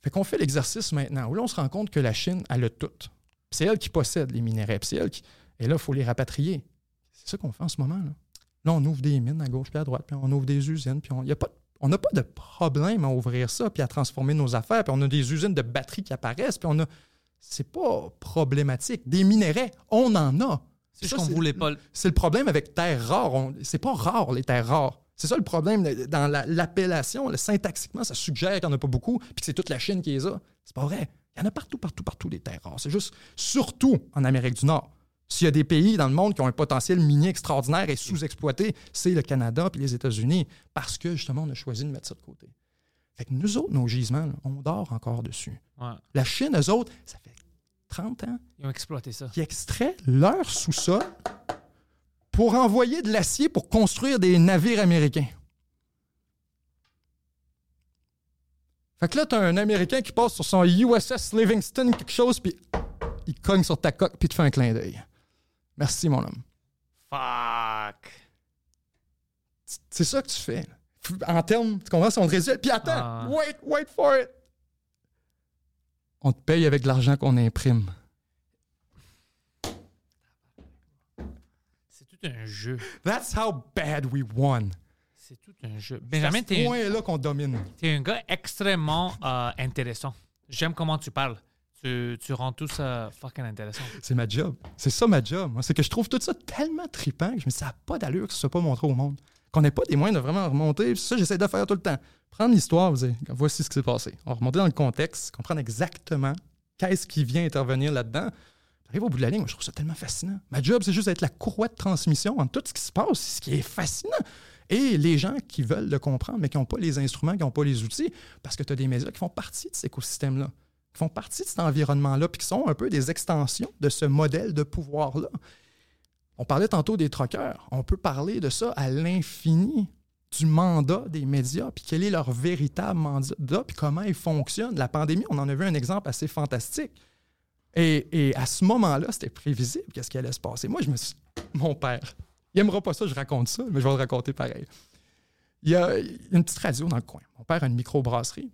Fait qu'on fait l'exercice maintenant, où là, on se rend compte que la Chine, elle a tout. C'est elle qui possède les minéraux. c'est elle qui... Et là, il faut les rapatrier. C'est ça qu'on fait en ce moment. Là. Là, on ouvre des mines à gauche puis à droite, puis on ouvre des usines, puis on y a pas, on n'a pas de problème à ouvrir ça, puis à transformer nos affaires, puis on a des usines de batteries qui apparaissent, puis on a... C'est pas problématique. Des minéraux, on en a. C'est Ça, qu'on voulait pas. le- C'est le problème avec terres rares. C'est pas rare, les terres rares. C'est ça le problème dans la- l'appellation. le syntaxiquement, ça suggère qu'il n'y en a pas beaucoup, puis que c'est toute la Chine qui les a. C'est pas vrai. Il y en a partout, partout, partout, des terres rares. C'est juste, surtout en Amérique du Nord. S'il y a des pays dans le monde qui ont un potentiel minier extraordinaire et sous-exploité, c'est le Canada puis les États-Unis, parce que justement, on a choisi de mettre ça de côté. Fait que nous autres, nos gisements, là, on dort encore dessus. Ouais. La Chine, eux autres, ça fait 30 ans Ils ont exploité ça. qui extraient leur sous-sol pour envoyer de l'acier pour construire des navires américains. Fait que là, t'as un Américain qui passe sur son USS Livingston, quelque chose, puis il cogne sur ta coque, puis te fait un clin d'œil. Merci, mon homme. Fuck. C'est ça que tu fais. En termes, tu comprends, si on te résume. Puis attends, Ah. wait, wait for it. On te paye avec l'argent qu'on imprime. C'est tout un jeu. That's how bad we won. C'est tout un jeu. C'est à Benjamin, ce t'es un, point-là qu'on domine. t'es un gars extrêmement euh, intéressant. J'aime comment tu parles. Tu, rends tout ça fucking intéressant. C'est ma job. C'est ça ma job. C'est que je trouve tout ça tellement trippant que je me dis, ça n'a pas d'allure que ce soit pas montré au monde. Qu'on n'ait pas des moyens de vraiment remonter. Ça j'essaie de faire tout le temps. Prendre l'histoire, vous dire, voici ce qui s'est passé. On remonter dans le contexte, comprendre exactement qu'est-ce qui vient intervenir là-dedans. Arrive au bout de la ligne, moi, je trouve ça tellement fascinant. Ma job, c'est juste d'être la courroie de transmission entre tout ce qui se passe, ce qui est fascinant. Et les gens qui veulent le comprendre, mais qui n'ont pas les instruments, qui n'ont pas les outils, parce que tu as des médias qui font partie de cet écosystème-là, qui font partie de cet environnement-là, puis qui sont un peu des extensions de ce modèle de pouvoir-là. On parlait tantôt des troqueurs. On peut parler de ça à l'infini, du mandat des médias, puis quel est leur véritable mandat, puis comment ils fonctionnent. La pandémie, on en a vu un exemple assez fantastique. Et, à ce moment-là, c'était prévisible qu'est-ce qui allait se passer. Moi, je me suis... Mon père, il aimera pas ça, je raconte ça, mais je vais le raconter pareil. Il y a une petite radio dans le coin. Mon père a une microbrasserie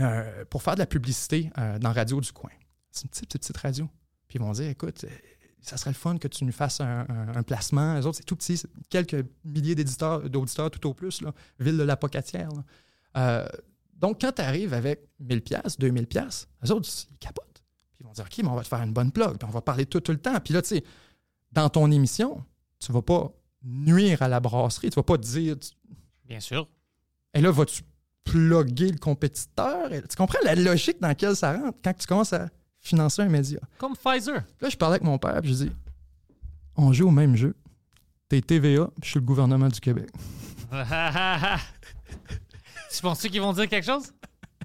euh, pour faire de la publicité euh, dans radio du coin. C'est une petite, petite, petite radio. Puis ils vont dire, écoute, euh, ça serait le fun que tu nous fasses un, un- un placement. Les autres, c'est tout petit, quelques milliers d'éditeurs, d'auditeurs tout au plus, là. ville de la Pocatière. Euh, donc, quand tu arrives avec 1000 pièces, 2000 pièces, les autres, ils capotent. Puis ils vont dire, OK, mais on va te faire une bonne plug, puis on va parler tout, tout le temps. Puis là, tu sais, dans ton émission, tu vas pas nuire à la brasserie, tu vas pas te dire, tu- Bien sûr. et là, vas-tu plugger le compétiteur? Tu comprends la logique dans laquelle ça rentre quand tu commences à financer un média? Comme Pfizer. Là, je parlais avec mon père, puis je dis On joue au même jeu. T'es TVA, je suis le gouvernement du Québec. tu penses qu'ils vont dire quelque chose?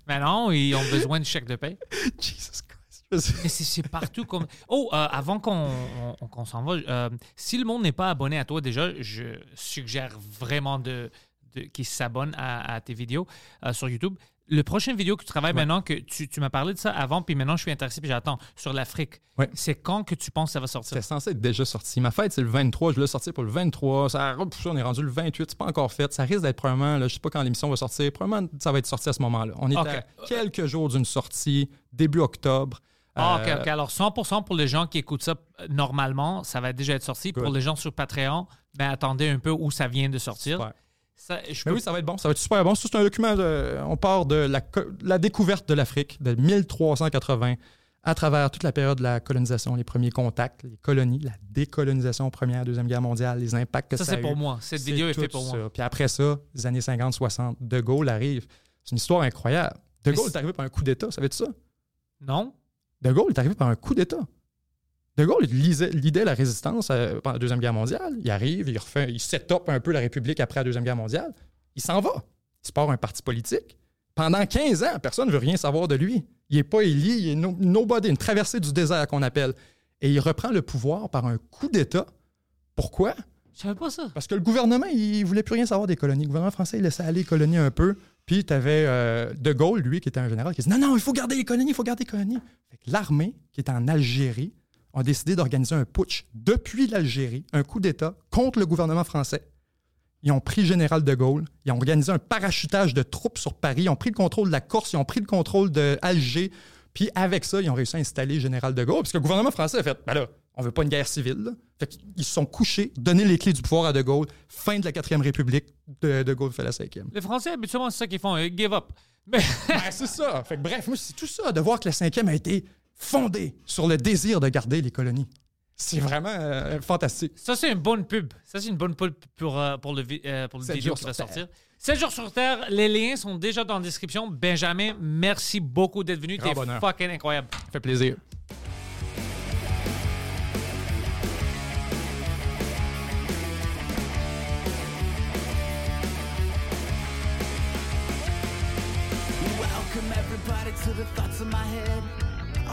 Mais non, ils ont besoin de chèque de paie. Jesus Christ. Mais c'est partout comme. Oh, euh, avant qu'on on- qu'on s'en va, euh, si le monde n'est pas abonné à toi, déjà, je suggère vraiment de, de qu'ils s'abonnent à, à tes vidéos euh, sur YouTube. Le prochain vidéo que tu travailles maintenant, que tu, tu m'as parlé de ça avant, puis maintenant je suis intéressé, puis j'attends, sur l'Afrique. Ouais. C'est quand que tu penses que ça va sortir? C'était censé être déjà sorti. Ma fête, c'est le 23. Je voulais sortir pour le 23. Ça, on est rendu le 28. C'est pas encore fait. Ça risque d'être probablement, là, je sais pas quand l'émission va sortir. Probablement, ça va être sorti à ce moment-là. On est à quelques jours d'une sortie, début octobre. Ah, ok, Euh, ok. Alors, 100% pour les gens qui écoutent ça euh, normalement, ça va déjà être sorti. Pour les gens sur Patreon, ben attendez un peu où ça vient de sortir. Super. Ça, je Mais peux- oui, ça va être bon. Ça va être super bon. C'est un document. de- on part de la, co- la découverte de l'Afrique de 1380 à travers toute la période de la colonisation, les premiers contacts, les colonies, la décolonisation première, deuxième guerre mondiale, les impacts que ça, Ça, a c'est eu. pour moi. Cette C'est vidéo est faite pour moi. ça. Puis après ça, les années 50, 60, De Gaulle arrive. C'est une histoire incroyable. De Gaulle c'est- est arrivé par un coup d'État, savais-tu ça? Non? De Gaulle est arrivé par un coup d'État. De Gaulle lidait la résistance euh, pendant la Deuxième Guerre mondiale. Il arrive, il refait, il set up un peu la République après la Deuxième Guerre mondiale. Il s'en va. Il se part un parti politique. Pendant 15 ans, personne ne veut rien savoir de lui. Il n'est pas élu, il est no- nobody, une traversée du désert qu'on appelle. Et il reprend le pouvoir par un coup d'État. Pourquoi? Je savais pas ça. Parce que le gouvernement, il voulait plus rien savoir des colonies. Le gouvernement français, il laissait aller les colonies un peu. Puis tu avais De Gaulle, lui, qui était un général, qui disait Non, non, il faut garder les colonies, il faut garder les colonies. L'armée, qui est en Algérie, a décidé d'organiser un putsch depuis l'Algérie, un coup d'État contre le gouvernement français. Ils ont pris général de Gaulle, ils ont organisé un parachutage de troupes sur Paris, ils ont pris le contrôle de la Corse, ils ont pris le contrôle d'Alger. Puis avec ça, ils ont réussi à installer le général de Gaulle. Parce que le gouvernement français a fait Ben là, on veut pas une guerre civile. là. Fait qu'ils se sont couchés, donné les clés du pouvoir à de Gaulle, fin de la quatrième République, de, de Gaulle fait la cinquième. Les Français, habituellement, c'est ça qu'ils font. Ils give up. Mais Ben, c'est ça. Fait que bref, moi, c'est tout ça, de voir que la cinquième a été fondée sur le désir de garder les colonies. C'est vraiment euh, fantastique. ça, c'est une bonne pub. Ça, c'est une bonne pub pour, euh, pour le, euh, pour le vidéo jours qui va sur Terre. sortir. 7 jours sur Terre, les liens sont déjà dans la description. Benjamin, merci beaucoup d'être venu. T'es fucking incroyable. Ça fait plaisir. Welcome everybody to the thoughts in my head.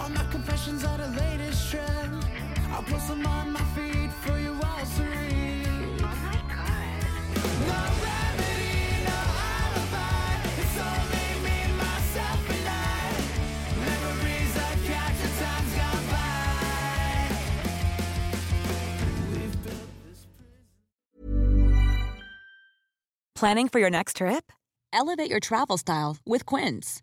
All my confessions are the latest trend. I'll post them on my feed for you all to read. No remedy, no alibi. It's only me, myself, and I. Memories I capture, times gone by. We've built this Planning for your next trip? Elevate your travel style with Quince.